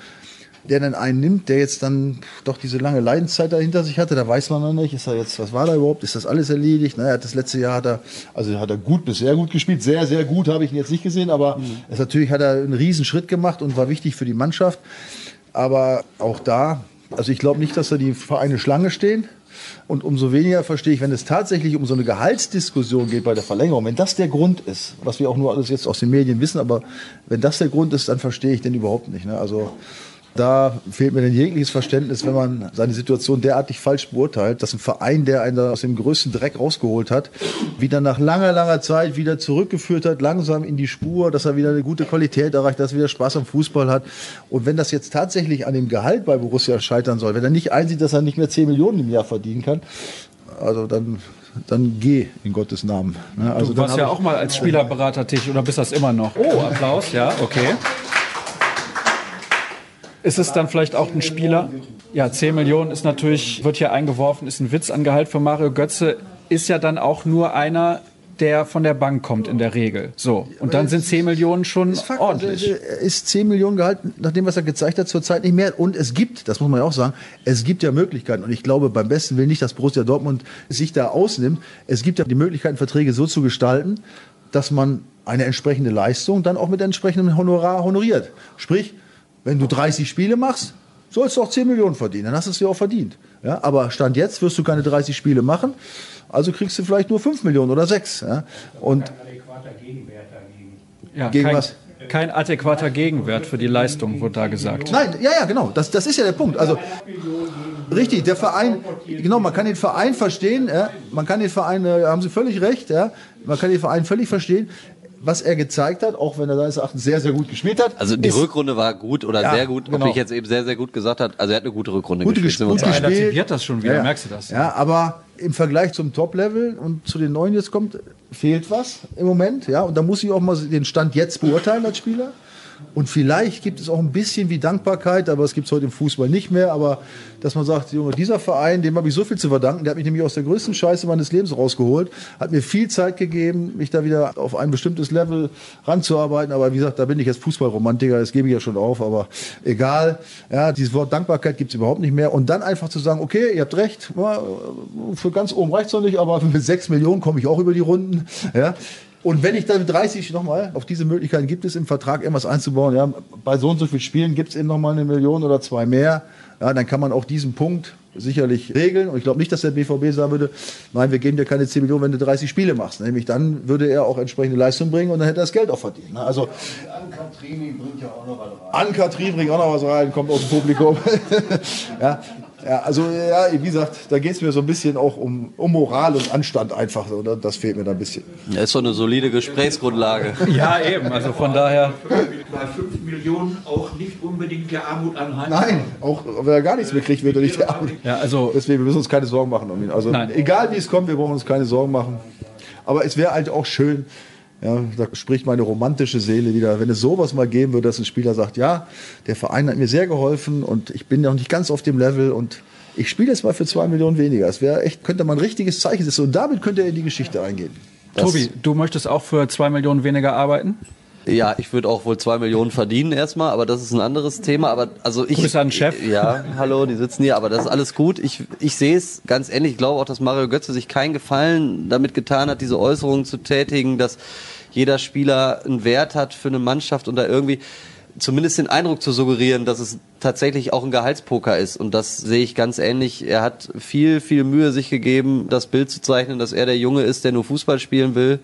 der dann einen nimmt, der jetzt dann doch diese lange Leidenszeit dahinter sich hatte, da weiß man noch nicht, ist er jetzt, was war da überhaupt, ist das alles erledigt? Naja, das letzte Jahr hat er, also hat er gut bis sehr gut gespielt, sehr, sehr gut habe ich ihn jetzt nicht gesehen, aber mhm. es natürlich hat er einen riesen Schritt gemacht und war wichtig für die Mannschaft. Aber auch da, also ich glaube nicht, dass da die Vereine Schlange stehen. Und umso weniger verstehe ich, wenn es tatsächlich um so eine Gehaltsdiskussion geht bei der Verlängerung, wenn das der Grund ist, was wir auch nur alles jetzt aus den Medien wissen, aber wenn das der Grund ist, dann verstehe ich den überhaupt nicht. Ne? Also da fehlt mir dann jegliches Verständnis, wenn man seine Situation derartig falsch beurteilt, dass ein Verein, der einen aus dem größten Dreck rausgeholt hat, wieder nach langer, langer Zeit wieder zurückgeführt hat, langsam in die Spur, dass er wieder eine gute Qualität erreicht, dass er wieder Spaß am Fußball hat. Und wenn das jetzt tatsächlich an dem Gehalt bei Borussia scheitern soll, wenn er nicht einsieht, dass er nicht mehr 10 Millionen im Jahr verdienen kann, also dann dann geh in Gottes Namen. Ne? Also du warst ja auch mal als Spielerberater tätig oder bist das immer noch? Oh, Applaus, ja, okay. Ist es dann vielleicht auch ein Spieler? Ja, 10 Millionen ist natürlich, wird hier eingeworfen, ist ein Witz an Gehalt für Mario Götze, ist ja dann auch nur einer, der von der Bank kommt in der Regel. So. Und dann sind 10 Millionen schon ist ordentlich. Ist 10 Millionen Gehalt, nach dem, was er gezeigt hat, zurzeit nicht mehr. Und es gibt, das muss man ja auch sagen, es gibt ja Möglichkeiten. Und ich glaube beim besten Willen nicht, dass Borussia Dortmund sich da ausnimmt. Es gibt ja die Möglichkeiten, Verträge so zu gestalten, dass man eine entsprechende Leistung dann auch mit entsprechendem Honorar honoriert. Sprich, wenn du 30 Spiele machst, sollst du auch 10 Millionen verdienen. Dann hast du es dir auch verdient. Ja, aber Stand jetzt wirst du keine 30 Spiele machen, also kriegst du vielleicht nur 5 Millionen oder 6. Ja. Und ja, gegen kein, was? Kein adäquater Gegenwert für die Leistung, wurde da gesagt. Nein, ja, ja, genau. Das, das ist ja der Punkt. Also, richtig, der Verein, genau, man kann den Verein verstehen, ja, man kann den Verein, äh, haben Sie völlig recht, ja, man kann den Verein völlig verstehen was er gezeigt hat, auch wenn er seines Erachtens sehr, sehr gut gespielt hat. Also die Rückrunde war gut oder ja, sehr gut, genau. ob ich jetzt eben sehr, sehr gut gesagt hat. Also er hat eine gute Rückrunde gute gespielt. Gut gespielt. relativiert das schon wieder, ja, merkst du das? Ja, aber im Vergleich zum Top-Level und zu den neuen jetzt kommt, fehlt was im Moment. Ja, und da muss ich auch mal den Stand jetzt beurteilen als Spieler. Und vielleicht gibt es auch ein bisschen wie Dankbarkeit, aber es gibt es heute im Fußball nicht mehr. Aber dass man sagt, Junge, dieser Verein, dem habe ich so viel zu verdanken, der hat mich nämlich aus der größten Scheiße meines Lebens rausgeholt, hat mir viel Zeit gegeben, mich da wieder auf ein bestimmtes Level ranzuarbeiten. Aber wie gesagt, da bin ich jetzt Fußballromantiker, das gebe ich ja schon auf, aber egal. Ja, dieses Wort Dankbarkeit gibt es überhaupt nicht mehr. Und dann einfach zu sagen, okay, ihr habt recht, für ganz oben reicht es noch nicht, aber (laughs) mit sechs Millionen komme ich auch über die Runden. Ja, und wenn ich dann mit 30 nochmal, auf diese Möglichkeiten gibt es im Vertrag irgendwas einzubauen, ja, bei so und so vielen Spielen gibt es eben nochmal eine Million oder zwei mehr, ja, dann kann man auch diesen Punkt sicherlich regeln. Und ich glaube nicht, dass der BVB sagen würde, nein, wir geben dir keine 10 Millionen, wenn du 30 Spiele machst. Nämlich dann würde er auch entsprechende Leistung bringen und dann hätte er das Geld auch verdient. Ne? Also, An-Kathrin bringt ja auch noch was rein. An-Kathrin bringt auch noch was rein, kommt aus dem Publikum. (laughs) ja, ja, also ja, wie gesagt, da geht es mir so ein bisschen auch um, um Moral und Anstand einfach. Oder? Das fehlt mir da ein bisschen. Das ist so eine solide Gesprächsgrundlage. (laughs) ja, eben. Also von daher. Bei 5 Millionen auch nicht unbedingt der Armut anheim. Nein, auch wenn er gar nichts mehr kriegt, wird er nicht der Armut. Ja, also Deswegen, wir müssen uns keine Sorgen machen um ihn. Also Nein. egal wie es kommt, wir brauchen uns keine Sorgen machen. Aber es wäre halt auch schön, ja, da spricht meine romantische Seele wieder. Wenn es sowas mal geben würde, dass ein Spieler sagt, ja, der Verein hat mir sehr geholfen und ich bin noch nicht ganz auf dem Level und ich spiele jetzt mal für zwei Millionen weniger. Das wäre echt, könnte man ein richtiges Zeichen setzen und damit könnte er in die Geschichte eingehen. Das Tobi, du möchtest auch für zwei Millionen weniger arbeiten? Ja, ich würde auch wohl zwei Millionen verdienen erstmal, aber das ist ein anderes Thema. Aber also ich. Du bist ein Chef. Ja, hallo, die sitzen hier, aber das ist alles gut. Ich, ich sehe es ganz ähnlich. Ich glaube auch, dass Mario Götze sich keinen Gefallen damit getan hat, diese Äußerungen zu tätigen, dass jeder Spieler einen Wert hat für eine Mannschaft und da irgendwie zumindest den Eindruck zu suggerieren, dass es tatsächlich auch ein Gehaltspoker ist. Und das sehe ich ganz ähnlich. Er hat viel, viel Mühe sich gegeben, das Bild zu zeichnen, dass er der Junge ist, der nur Fußball spielen will.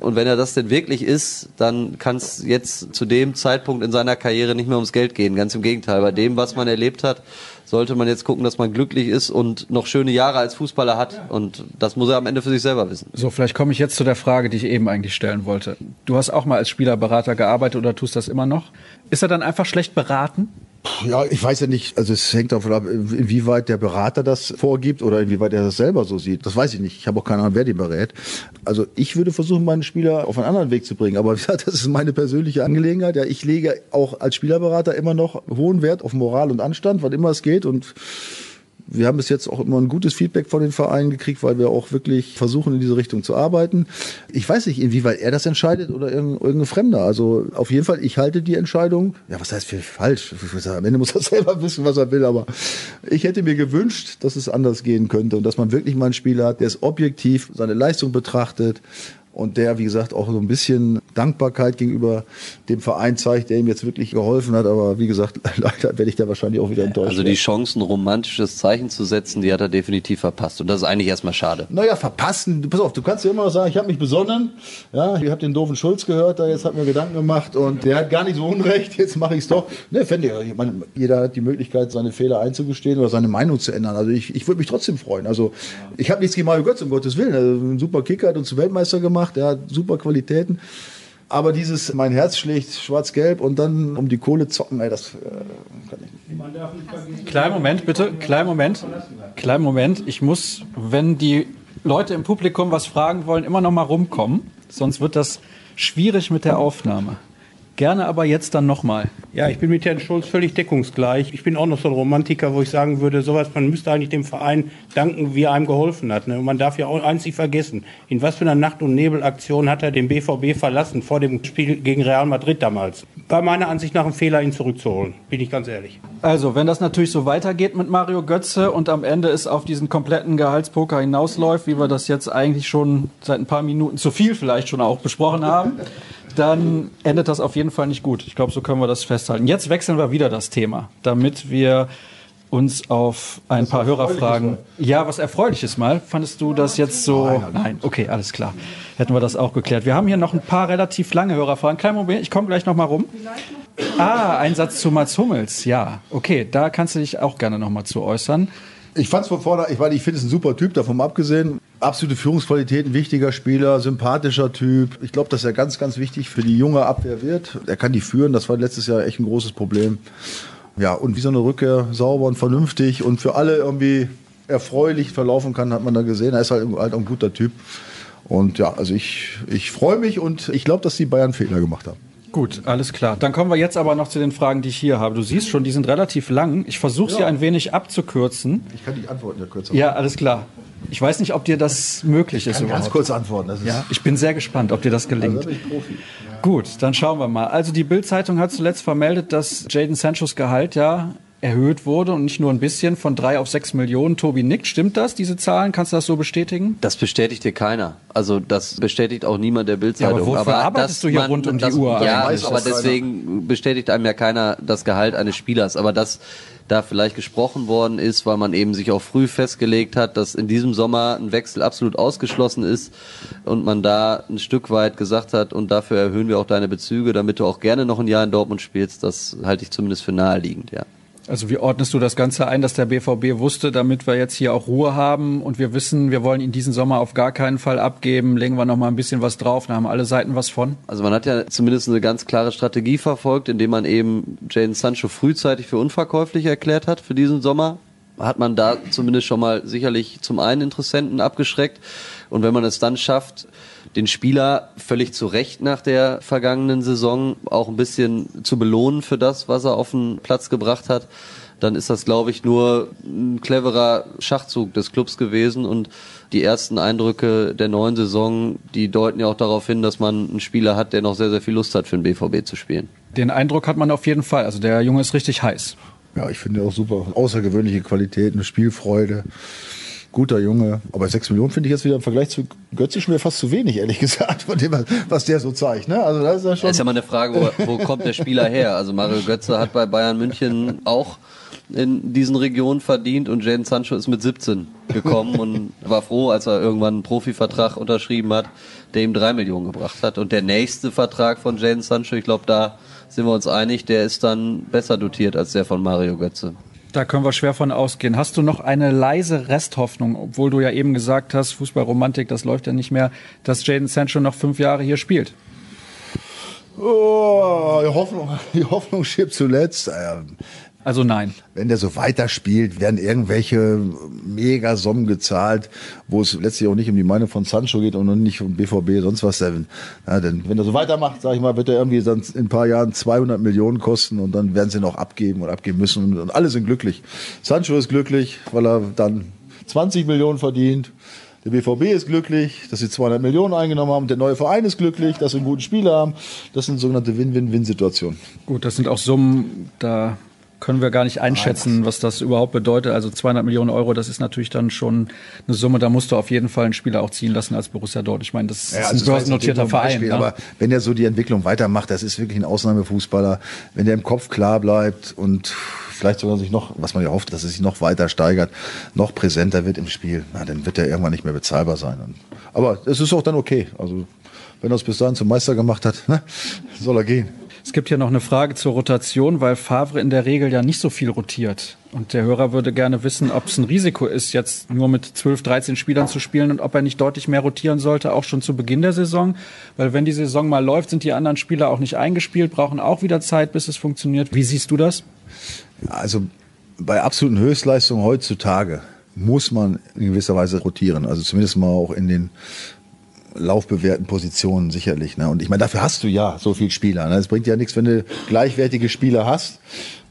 Und wenn er das denn wirklich ist, dann kann es jetzt zu dem Zeitpunkt in seiner Karriere nicht mehr ums Geld gehen. Ganz im Gegenteil. Bei dem, was man erlebt hat, sollte man jetzt gucken, dass man glücklich ist und noch schöne Jahre als Fußballer hat. Und das muss er am Ende für sich selber wissen. So, vielleicht komme ich jetzt zu der Frage, die ich eben eigentlich stellen wollte. Du hast auch mal als Spielerberater gearbeitet oder tust das immer noch. Ist er dann einfach schlecht beraten? Ja, ich weiß ja nicht, also es hängt davon ab, inwieweit der Berater das vorgibt oder inwieweit er das selber so sieht. Das weiß ich nicht. Ich habe auch keine Ahnung, wer den berät. Also ich würde versuchen, meinen Spieler auf einen anderen Weg zu bringen. Aber (laughs) wie gesagt, das ist meine persönliche Angelegenheit. Ja, ich lege auch als Spielerberater immer noch hohen Wert auf Moral und Anstand, wann immer es geht. Und wir haben bis jetzt auch immer ein gutes Feedback von den Vereinen gekriegt, weil wir auch wirklich versuchen, in diese Richtung zu arbeiten. Ich weiß nicht, inwieweit er das entscheidet oder irgendein Fremder. Also auf jeden Fall, ich halte die Entscheidung, ja, was heißt für falsch? Am Ende muss er (laughs) selber wissen, was er will, aber ich hätte mir gewünscht, dass es anders gehen könnte und dass man wirklich mal einen Spieler hat, der es objektiv seine Leistung betrachtet und der, wie gesagt, auch so ein bisschen Dankbarkeit gegenüber dem Verein zeigt, der ihm jetzt wirklich geholfen hat. Aber wie gesagt, (laughs) leider werde ich da wahrscheinlich auch wieder enttäuscht. Also die Chance, ein romantisches Zeichen zu setzen, die hat er definitiv verpasst. Und das ist eigentlich erstmal schade. Naja, verpassen. Pass auf, du kannst ja immer noch sagen, ich habe mich besonnen. Ja, ich habe den doofen Schulz gehört, da jetzt hat mir Gedanken gemacht und der hat gar nicht so Unrecht, jetzt mache ich es doch. Ne, fände ich, ich meine, jeder hat die Möglichkeit, seine Fehler einzugestehen oder seine Meinung zu ändern. Also ich, ich würde mich trotzdem freuen. Also ich habe nichts gegen Mario Götz, um Gottes Willen. Also ein super Kicker hat uns Weltmeister gemacht gemacht, er hat super Qualitäten. Aber dieses, mein Herz schlägt schwarz-gelb und dann um die Kohle zocken, ey, das äh, kann ich nicht. Kleinen Moment, bitte, kleinen Moment, kleinen Moment. Ich muss, wenn die Leute im Publikum was fragen wollen, immer noch mal rumkommen, sonst wird das schwierig mit der Aufnahme. Gerne aber jetzt dann nochmal. Ja, ich bin mit Herrn Schulz völlig deckungsgleich. Ich bin auch noch so ein Romantiker, wo ich sagen würde, sowas, man müsste eigentlich dem Verein danken, wie er einem geholfen hat. Ne? Und man darf ja auch eins nicht vergessen. In was für einer Nacht- und Nebelaktion hat er den BVB verlassen, vor dem Spiel gegen Real Madrid damals. War meiner Ansicht nach ein Fehler, ihn zurückzuholen. Bin ich ganz ehrlich. Also, wenn das natürlich so weitergeht mit Mario Götze und am Ende es auf diesen kompletten Gehaltspoker hinausläuft, wie wir das jetzt eigentlich schon seit ein paar Minuten zu viel vielleicht schon auch besprochen haben, dann endet das auf jeden Fall nicht gut. Ich glaube, so können wir das festhalten. Jetzt wechseln wir wieder das Thema, damit wir uns auf ein das paar Hörerfragen. Ja, was erfreuliches mal. Fandest du das jetzt so? Nein, nein, okay, alles klar. Hätten wir das auch geklärt. Wir haben hier noch ein paar relativ lange Hörerfragen. Kleinen Moment, ich komme gleich noch mal rum. Ah, ein Satz zu Mats Hummels. Ja, okay, da kannst du dich auch gerne noch mal zu äußern. Ich fand es von vorne, ich, weil ich finde es ein super Typ, davon abgesehen. Absolute Führungsqualität, ein wichtiger Spieler, sympathischer Typ. Ich glaube, dass er ganz, ganz wichtig für die junge Abwehr wird. Er kann die führen, das war letztes Jahr echt ein großes Problem. Ja, und wie so eine Rückkehr sauber und vernünftig und für alle irgendwie erfreulich verlaufen kann, hat man da gesehen. Er ist halt, halt ein guter Typ. Und ja, also ich, ich freue mich und ich glaube, dass die Bayern Fehler gemacht haben. Gut, alles klar. Dann kommen wir jetzt aber noch zu den Fragen, die ich hier habe. Du siehst schon, die sind relativ lang. Ich versuche ja. sie ein wenig abzukürzen. Ich kann die Antworten ja kürzer machen. Ja, alles klar. Ich weiß nicht, ob dir das möglich ist. Ich kann überhaupt. ganz kurz antworten. ja, ich bin sehr gespannt, ob dir das gelingt. Also, bin ich Profi. Ja. Gut, dann schauen wir mal. Also die Bild-Zeitung hat zuletzt vermeldet, dass Jaden Sanchos Gehalt ja erhöht wurde und nicht nur ein bisschen von drei auf sechs Millionen. Tobi nickt. Stimmt das, diese Zahlen? Kannst du das so bestätigen? Das bestätigt dir keiner. Also das bestätigt auch niemand der Bildzeitung. Ja, aber wofür aber arbeitest du hier man, rund um das, die Uhr? Ja, also aber deswegen bestätigt einem ja keiner das Gehalt eines Spielers. Aber das da vielleicht gesprochen worden ist, weil man eben sich auch früh festgelegt hat, dass in diesem Sommer ein Wechsel absolut ausgeschlossen ist und man da ein Stück weit gesagt hat, und dafür erhöhen wir auch deine Bezüge, damit du auch gerne noch ein Jahr in Dortmund spielst, das halte ich zumindest für naheliegend, ja. Also wie ordnest du das Ganze ein, dass der BVB wusste, damit wir jetzt hier auch Ruhe haben und wir wissen, wir wollen ihn diesen Sommer auf gar keinen Fall abgeben, legen wir noch mal ein bisschen was drauf, da haben alle Seiten was von? Also man hat ja zumindest eine ganz klare Strategie verfolgt, indem man eben Jane Sancho frühzeitig für unverkäuflich erklärt hat für diesen Sommer. Hat man da zumindest schon mal sicherlich zum einen Interessenten abgeschreckt und wenn man es dann schafft, den Spieler völlig zu Recht nach der vergangenen Saison auch ein bisschen zu belohnen für das, was er auf den Platz gebracht hat, dann ist das, glaube ich, nur ein cleverer Schachzug des Clubs gewesen und die ersten Eindrücke der neuen Saison, die deuten ja auch darauf hin, dass man einen Spieler hat, der noch sehr, sehr viel Lust hat, für den BVB zu spielen. Den Eindruck hat man auf jeden Fall. Also der Junge ist richtig heiß. Ja, ich finde auch super. Außergewöhnliche Qualität, eine Spielfreude guter Junge. Aber 6 Millionen finde ich jetzt wieder im Vergleich zu Götze schon wieder fast zu wenig, ehrlich gesagt, von dem, was der so zeigt. Ne? Also das ist ja schon. Das ist ja mal eine Frage, wo, wo kommt der Spieler her? Also Mario Götze hat bei Bayern München auch in diesen Regionen verdient und Jadon Sancho ist mit 17 gekommen und war froh, als er irgendwann einen Profivertrag unterschrieben hat, der ihm drei Millionen gebracht hat. Und der nächste Vertrag von Jadon Sancho, ich glaube, da sind wir uns einig, der ist dann besser dotiert als der von Mario Götze. Da können wir schwer von ausgehen. Hast du noch eine leise Resthoffnung, obwohl du ja eben gesagt hast, Fußballromantik, das läuft ja nicht mehr, dass Jaden Sancho noch fünf Jahre hier spielt? Oh, die Hoffnung, (laughs) die Hoffnung stirbt zuletzt. Also nein. Wenn der so weiterspielt, werden irgendwelche Megasummen gezahlt, wo es letztlich auch nicht um die Meinung von Sancho geht und nicht um BVB, sonst was. Ja, denn wenn er so weitermacht, sag ich mal, wird er irgendwie dann in ein paar Jahren 200 Millionen kosten und dann werden sie noch abgeben und abgeben müssen und, und alle sind glücklich. Sancho ist glücklich, weil er dann 20 Millionen verdient. Der BVB ist glücklich, dass sie 200 Millionen eingenommen haben. Der neue Verein ist glücklich, dass sie einen guten Spieler haben. Das sind sogenannte Win-Win-Win-Situationen. Gut, das sind auch Summen, da können wir gar nicht einschätzen, was das überhaupt bedeutet. Also 200 Millionen Euro, das ist natürlich dann schon eine Summe, da musst du auf jeden Fall einen Spieler auch ziehen lassen als Borussia Dortmund. Ich meine, das Ja, ist also ein börsennotierter Verein. ein Beispiel, ne? Aber wenn er so die Entwicklung weitermacht, das ist wirklich ein Ausnahmefußballer. Wenn der im Kopf klar bleibt und vielleicht sogar sich noch, was man ja hofft, dass er sich noch weiter steigert, noch präsenter wird im Spiel, na, dann wird er irgendwann nicht mehr bezahlbar sein. Und, aber es ist auch dann okay. Also wenn er es bis dahin zum Meister gemacht hat, (laughs) ne, soll er gehen. Es gibt hier noch eine Frage zur Rotation, weil Favre in der Regel ja nicht so viel rotiert. Und der Hörer würde gerne wissen, ob es ein Risiko ist, jetzt nur mit 12, 13 Spielern zu spielen und ob er nicht deutlich mehr rotieren sollte, auch schon zu Beginn der Saison. Weil wenn die Saison mal läuft, sind die anderen Spieler auch nicht eingespielt, brauchen auch wieder Zeit, bis es funktioniert. Wie siehst du das? Also bei absoluten Höchstleistungen heutzutage muss man in gewisser Weise rotieren. Also zumindest mal auch in den laufbewährten Positionen sicherlich. Ne? Und ich meine, dafür hast du ja so viele Spieler. Ne? Es bringt ja nichts, wenn du gleichwertige Spieler hast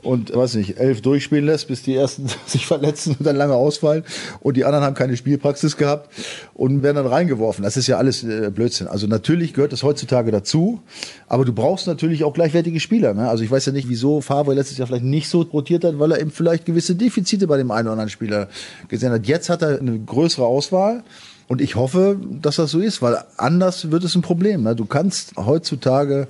und, weiß nicht, elf durchspielen lässt, bis die ersten (laughs) sich verletzen und dann lange ausfallen und die anderen haben keine Spielpraxis gehabt und werden dann reingeworfen. Das ist ja alles äh, Blödsinn. Also natürlich gehört das heutzutage dazu, aber du brauchst natürlich auch gleichwertige Spieler. Ne? Also ich weiß ja nicht, wieso Favre letztes Jahr vielleicht nicht so rotiert hat, weil er eben vielleicht gewisse Defizite bei dem einen oder anderen Spieler gesehen hat. Jetzt hat er eine größere Auswahl. Und ich hoffe, dass das so ist, weil anders wird es ein Problem. Ne? Du kannst heutzutage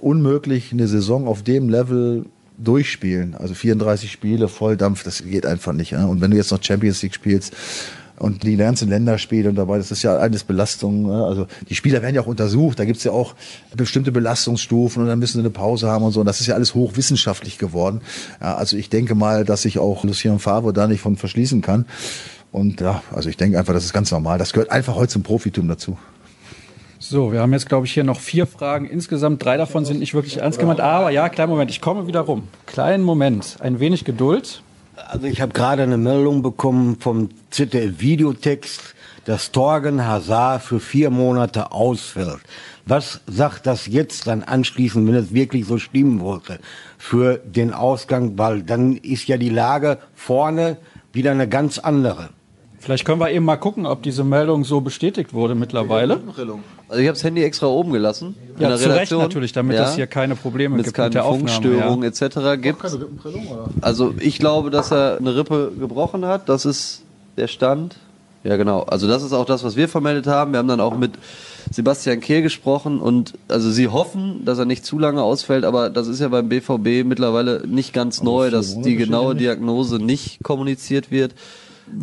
unmöglich eine Saison auf dem Level durchspielen. Also 34 Spiele, Volldampf, das geht einfach nicht. Und wenn du jetzt noch Champions League spielst und die in Länderspiele und dabei, das ist ja alles Belastung. Ne? Also die Spieler werden ja auch untersucht, da gibt's ja auch bestimmte Belastungsstufen und dann müssen sie eine Pause haben und so. Und das ist ja alles hochwissenschaftlich geworden. Also ich denke mal, dass sich auch Lucien Favre da nicht von verschließen kann. Und ja, also ich denke einfach, das ist ganz normal. Das gehört einfach heute zum Profitum dazu. So, wir haben jetzt, glaube ich, hier noch vier Fragen. Insgesamt drei davon sind nicht wirklich ernst gemeint. Aber ja, kleinen Moment, ich komme wieder rum. Kleinen Moment, ein wenig Geduld. Also ich habe gerade eine Meldung bekommen vom ZDF Videotext, dass Torgen Hazard für vier Monate ausfällt. Was sagt das jetzt dann anschließend, wenn es wirklich so stimmen wollte, für den Ausgang? Weil dann ist ja die Lage vorne wieder eine ganz andere. Vielleicht können wir eben mal gucken, ob diese Meldung so bestätigt wurde mittlerweile. Also ich habe das Handy extra oben gelassen. in Ja, der zu Recht natürlich, damit es hier keine Probleme mit gibt keine mit der Aufnahme, Funkstörungen ja. etc. gibt. Also ich glaube, dass er eine Rippe gebrochen hat. Das ist der Stand. Ja, genau. Also das ist auch das, was wir vermeldet haben. Wir haben dann auch mit Sebastian Kehl gesprochen und also sie hoffen, dass er nicht zu lange ausfällt, aber das ist ja beim BVB mittlerweile nicht ganz neu, dass die genaue Diagnose nicht kommuniziert wird.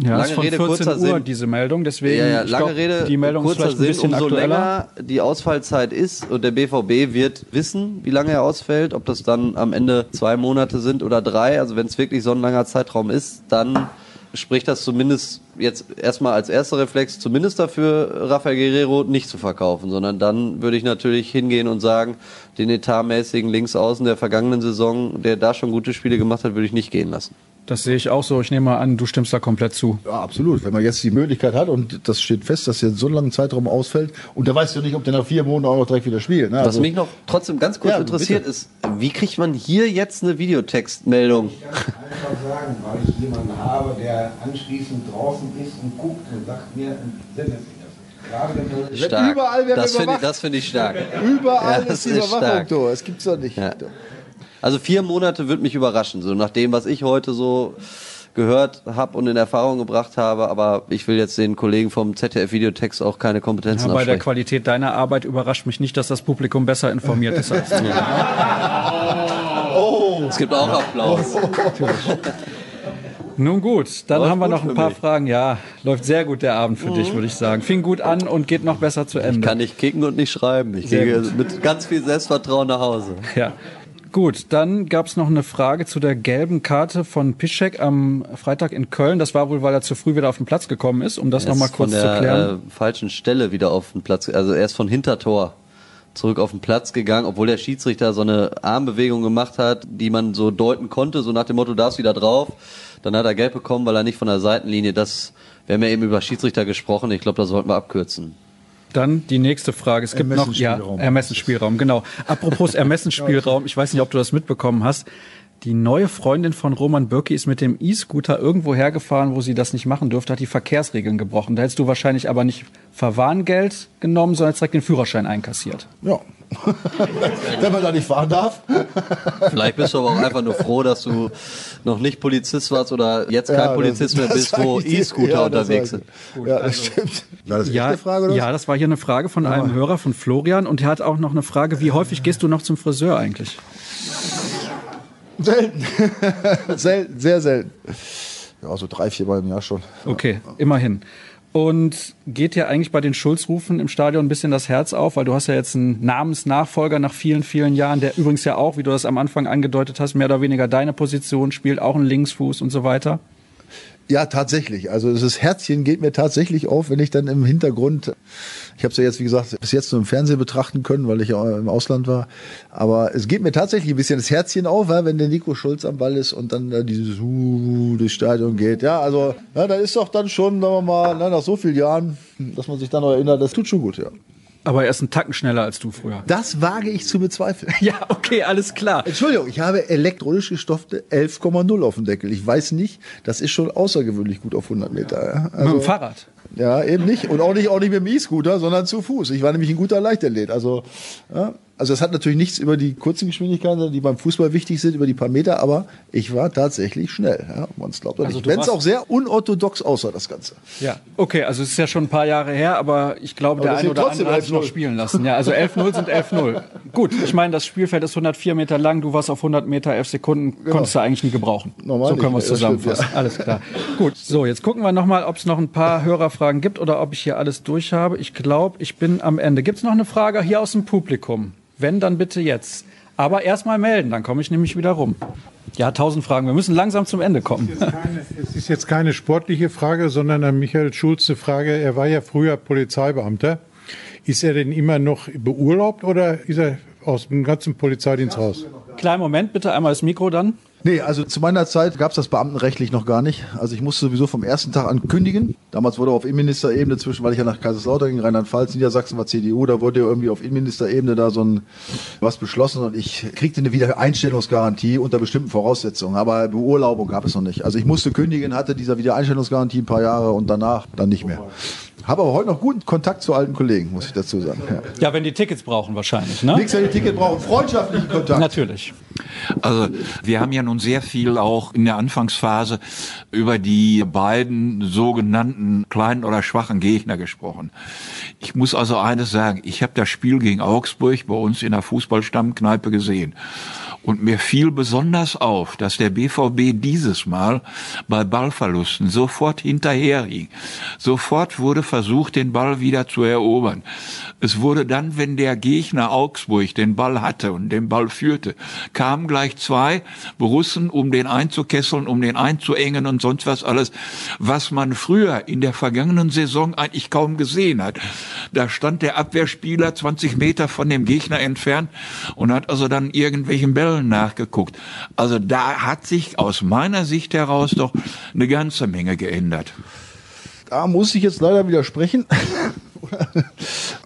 Ja, lange ist von Rede, 14 kurzer Uhr Sinn. diese Meldung, deswegen Ja, ja, lange glaub, Rede, die Meldung ist kurzer vielleicht ein bisschen Sinn, umso aktueller. länger die Ausfallzeit ist und der BVB wird wissen, wie lange er ausfällt, ob das dann am Ende zwei Monate sind oder drei. Also wenn es wirklich so ein langer Zeitraum ist, dann spricht das zumindest jetzt erstmal als erster Reflex zumindest dafür, Rafael Guerrero nicht zu verkaufen, sondern dann würde ich natürlich hingehen und sagen, den etatmäßigen Linksaußen der vergangenen Saison, der da schon gute Spiele gemacht hat, würde ich nicht gehen lassen. Das sehe ich auch so. Ich nehme mal an, du stimmst da komplett zu. Ja, absolut. Wenn man jetzt die Möglichkeit hat und das steht fest, dass er so einen langen Zeitraum ausfällt und da weißt du nicht, ob der nach vier Monaten auch noch direkt wieder spielt. Ne? Was Also- mich noch trotzdem ganz kurz Ja, interessiert bitte. ist, wie kriegt man hier jetzt eine Videotextmeldung? einfach sagen, weil ich jemanden habe, der anschließend draußen ist und guckt und sagt mir, wenn du Stark. Überall werden wir das finde ich, finde ich stark. Überall Ja, das ist die ist Überwachung, stark. du. Das gibt's doch nicht. Ja. Also vier Monate würde mich überraschen, so nach dem, was ich heute so gehört habe und in Erfahrung gebracht habe. Aber ich will jetzt den Kollegen vom ZDF Videotext auch keine Kompetenzen Ja, bei der. Qualität deiner Arbeit überrascht mich nicht, dass das Publikum besser informiert ist als du. (laughs) Es gibt auch Applaus. (laughs) Nun gut, dann Läuft haben wir noch ein paar mich. Fragen. Ja, läuft sehr gut der Abend für dich, würde ich sagen. Fing gut an und geht noch besser zu Ende. Kann nicht kicken und nicht schreiben. Ich Sehr gehe gut. mit ganz viel Selbstvertrauen nach Hause. Ja. Gut, dann gab es noch eine Frage zu der gelben Karte von Piszek am Freitag in Köln. Das war wohl, weil er zu früh wieder auf den Platz gekommen ist, um das Er nochmal kurz von zu der klären. Äh, falschen Stelle wieder auf den Platz. Also er ist von Hintertor zurück auf den Platz gegangen, obwohl der Schiedsrichter so eine Armbewegung gemacht hat, die man so deuten konnte, so nach dem Motto, darfst wieder drauf. Dann hat er gelb bekommen, weil er nicht von der Seitenlinie, das, wir haben ja eben über Schiedsrichter gesprochen, ich glaube, da sollten wir abkürzen. Dann die nächste Frage. Es gibt noch ja, Ermessensspielraum, genau. Apropos (laughs) Ermessensspielraum, ich weiß nicht, ob du das mitbekommen hast. Die neue Freundin von Roman Bürki ist mit dem E-Scooter irgendwo hergefahren, wo sie das nicht machen durfte, hat die Verkehrsregeln gebrochen. Da hättest du wahrscheinlich aber nicht Verwarngeld genommen, sondern direkt den Führerschein einkassiert. Ja. (laughs) Wenn man da nicht fahren darf. Vielleicht bist du aber auch einfach nur froh, dass du noch nicht Polizist warst oder jetzt kein Ja, Polizist das- mehr bist, das wo. E-Scooter Ja, unterwegs sind. Ja, das stimmt. War das Ja, eine Frage, oder? ja, das war hier eine Frage von einem Hörer, von Florian. Und er hat auch noch eine Frage, wie häufig gehst du noch zum Friseur eigentlich? Selten. (laughs) selten, sehr selten. Ja, so drei, vier Mal im Jahr schon. Okay, immerhin. Und geht dir eigentlich bei den Schulzrufen im Stadion ein bisschen das Herz auf, weil du hast ja jetzt einen Namensnachfolger nach vielen, vielen Jahren, der übrigens ja auch, wie du das am Anfang angedeutet hast, mehr oder weniger deine Position spielt, auch einen Linksfuß und so weiter. Ja, tatsächlich. Also das Herzchen geht mir tatsächlich auf, wenn ich dann im Hintergrund, ich habe es ja jetzt, wie gesagt, bis jetzt nur im Fernsehen betrachten können, weil ich ja im Ausland war. Aber es geht mir tatsächlich ein bisschen das Herzchen auf, wenn der Nico Schulz am Ball ist und dann da dieses uh, durchs Stadion geht. Ja, also ja, da ist doch dann schon, sagen wir mal, na, nach so vielen Jahren, dass man sich dann noch erinnert, das tut schon gut, ja. Aber er ist einen Tacken schneller als du früher. Das wage ich zu bezweifeln. (laughs) Ja, okay, alles klar. Entschuldigung, ich habe elektronisch gestopfte 11,0 auf dem Deckel. Ich weiß nicht, das ist schon außergewöhnlich gut auf 100 Meter. Ja. Mit Also, dem Fahrrad. ja, eben nicht. Und auch nicht, auch nicht mit dem E-Scooter, sondern zu Fuß. Ich war nämlich ein guter Leichtathlet. Also, ja, also es hat natürlich nichts über die kurzen Geschwindigkeiten, die beim Fußball wichtig sind, über die paar Meter, aber ich war tatsächlich schnell. Ja, man es glaubt oder Also nicht. du Wenn es auch sehr unorthodox aussah, das Ganze. Ja, okay, also es ist ja schon ein paar Jahre her, aber ich glaube, Aber der das eine oder andere hat es noch 11-0. spielen lassen. Ja, also 11-0 sind 11-0. (laughs) Gut, ich meine, das Spielfeld ist 104 Meter lang, du warst auf 100 Meter, 11 Sekunden, konntest du eigentlich nie gebrauchen. Normal so können wir es ja, stimmt, zusammenfassen. Alles klar. Gut, so, jetzt gucken wir nochmal, ob es noch ein paar Hörerfragen gibt oder ob ich hier alles durch habe. Ich glaube, ich bin am Ende. Gibt es noch eine Frage hier aus dem Publikum? Wenn, dann bitte jetzt. Aber erstmal melden, dann komme ich nämlich wieder rum. Ja, tausend Fragen. Wir müssen langsam zum Ende kommen. Keine, es ist jetzt keine sportliche Frage, sondern an Michael Schulz eine Frage. Er war ja früher Polizeibeamter. Ist er denn immer noch beurlaubt oder ist er aus dem ganzen Polizeidienst raus? Kleinen Moment, bitte einmal das Mikro dann. Nee, also zu meiner Zeit gab es das beamtenrechtlich noch gar nicht. Also ich musste sowieso vom ersten Tag an kündigen. Damals wurde auf Innenministerebene zwischen, weil ich ja nach Kaiserslautern ging, Rheinland-Pfalz, Niedersachsen war CDU, da wurde ja irgendwie auf Innenministerebene da so ein was beschlossen und ich kriegte eine Wiedereinstellungsgarantie unter bestimmten Voraussetzungen. Aber Beurlaubung gab es noch nicht. Also ich musste kündigen, hatte dieser Wiedereinstellungsgarantie ein paar Jahre und danach dann nicht mehr. Habe aber heute noch guten Kontakt zu alten Kollegen, muss ich dazu sagen. Ja. Ja, wenn die Tickets brauchen wahrscheinlich, ne? Nix, wenn die Ticket brauchen, freundschaftlichen Kontakt. Natürlich. Also wir haben ja nun sehr viel auch in der Anfangsphase über die beiden sogenannten kleinen oder schwachen Gegner gesprochen. Ich muss also eines sagen, ich habe das Spiel gegen Augsburg bei uns in der Fußballstammkneipe gesehen. Und mir fiel besonders auf, dass der BVB dieses Mal bei Ballverlusten sofort hinterherhing. Sofort wurde versucht, den Ball wieder zu erobern. Es wurde dann, wenn der Gegner Augsburg den Ball hatte und den Ball führte, kamen gleich zwei Borussen, um den einzukesseln, um den einzuengen und sonst was alles, was man früher in der vergangenen Saison eigentlich kaum gesehen hat. Da stand der Abwehrspieler 20 Meter von dem Gegner entfernt und hat also dann irgendwelchen Bällen nachgeguckt. Also da hat sich aus meiner Sicht heraus doch eine ganze Menge geändert. Da muss ich jetzt leider widersprechen. (laughs)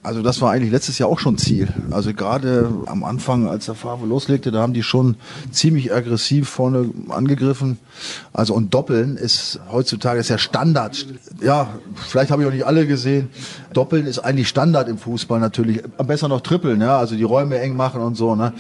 Also das war eigentlich letztes Jahr auch schon Ziel. Also gerade am Anfang, als der Favre loslegte, da haben die schon ziemlich aggressiv vorne angegriffen. Also und Doppeln ist heutzutage ist ja Standard. Ja, vielleicht habe ich auch nicht alle gesehen. Doppeln ist eigentlich Standard im Fußball natürlich. Am besser noch Trippeln, ja, also die Räume eng machen und so. Ne?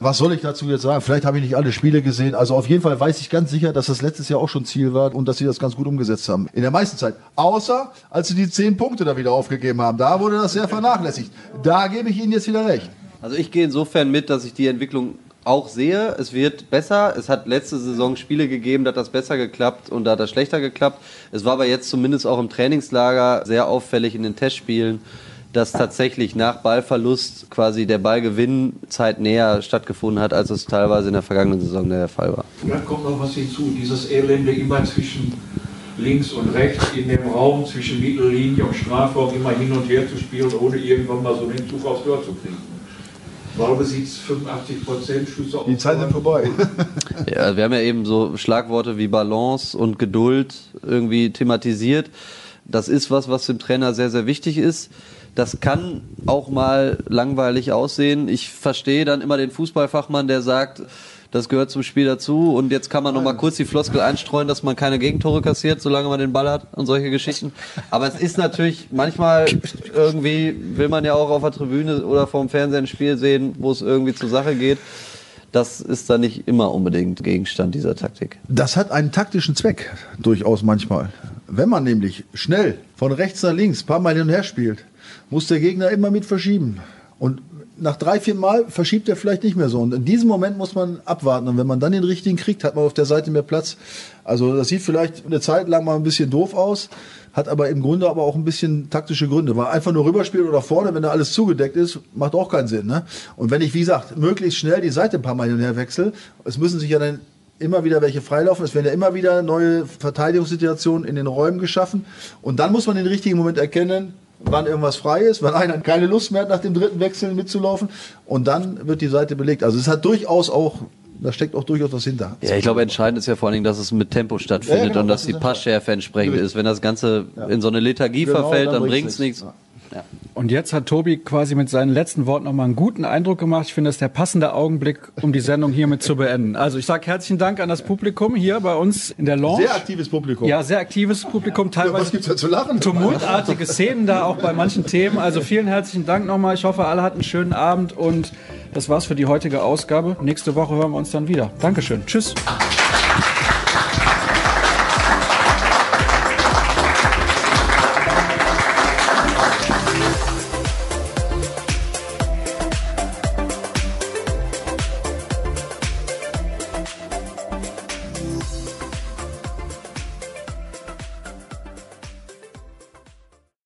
Was soll ich dazu jetzt sagen? Vielleicht habe ich nicht alle Spiele gesehen. Also auf jeden Fall weiß ich ganz sicher, dass das letztes Jahr auch schon Ziel war und dass sie das ganz gut umgesetzt haben. In der meisten Zeit. Außer, als sie die zehn Punkte da wieder aufgegeben haben. Da wurde das sehr vernachlässigt. Da gebe ich Ihnen jetzt wieder recht. Also ich gehe insofern mit, dass ich die Entwicklung auch sehe. Es wird besser. Es hat letzte Saison Spiele gegeben, da hat das besser geklappt und da hat das schlechter geklappt. Es war aber jetzt zumindest auch im Trainingslager sehr auffällig in den Testspielen, dass tatsächlich nach Ballverlust quasi der Ballgewinn zeitnäher stattgefunden hat, als es teilweise in der vergangenen Saison der Fall war. Da kommt noch was hinzu, dieses Elende immer zwischen links und rechts in dem Raum zwischen Mittellinie und Strafraum immer hin und her zu spielen, ohne irgendwann mal so den Zug aufs Tor zu kriegen. Ballbesitz 85 Prozent, Schüsse auf Die Zeit sind vorbei. (laughs) Ja, wir haben ja eben so Schlagworte wie Balance und Geduld irgendwie thematisiert. Das ist was, was dem Trainer sehr, sehr wichtig ist. Das kann auch mal langweilig aussehen. Ich verstehe dann immer den Fußballfachmann, der sagt, das gehört zum Spiel dazu und jetzt kann man noch mal kurz die Floskel einstreuen, dass man keine Gegentore kassiert, solange man den Ball hat und solche Geschichten. Aber es ist natürlich manchmal irgendwie will man ja auch auf der Tribüne oder vorm Fernseher ein Spiel sehen, wo es irgendwie zur Sache geht. Das ist dann nicht immer unbedingt Gegenstand dieser Taktik. Das hat einen taktischen Zweck, durchaus manchmal. Wenn man nämlich schnell von rechts nach links ein paar Mal hin und her spielt, muss der Gegner immer mit verschieben. Und nach drei, vier Mal verschiebt er vielleicht nicht mehr so. Und in diesem Moment muss man abwarten. Und wenn man dann den richtigen kriegt, hat man auf der Seite mehr Platz. Also das sieht vielleicht eine Zeit lang mal ein bisschen doof aus, hat aber im Grunde aber auch ein bisschen taktische Gründe. Weil einfach nur rüberspielen oder vorne, wenn da alles zugedeckt ist, macht auch keinen Sinn. Ne? Und wenn ich, wie gesagt, möglichst schnell die Seite ein paar Mal hin und her wechsle, es müssen sich ja dann immer wieder welche freilaufen. Es werden ja immer wieder neue Verteidigungssituationen in den Räumen geschaffen. Und dann muss man den richtigen Moment erkennen, wann irgendwas frei ist, wann einer keine Lust mehr hat, nach dem dritten Wechsel mitzulaufen. Und dann wird die Seite belegt. Also es hat durchaus auch, da steckt auch durchaus was hinter. Ja, ich glaube, entscheidend ist ja vor allen Dingen, dass es mit Tempo stattfindet Ja, genau, und dass das die Passschärfe entsprechend ist. Wenn das Ganze in so eine Lethargie Genau, verfällt, dann dann bringt's bringt's nichts. nichts. Und jetzt hat Tobi quasi mit seinen letzten Worten nochmal einen guten Eindruck gemacht. Ich finde, das ist der passende Augenblick, um die Sendung hiermit zu beenden. Also ich sage herzlichen Dank an das Publikum hier bei uns in der Lounge. Sehr aktives Publikum. Ja, sehr aktives Publikum, Was teilweise gibt's da zu lachen? tumultartige Szenen da auch bei manchen Themen. Also vielen herzlichen Dank nochmal. Ich hoffe, alle hatten einen schönen Abend und das war's für die heutige Ausgabe. Nächste Woche hören wir uns dann wieder. Dankeschön. Tschüss.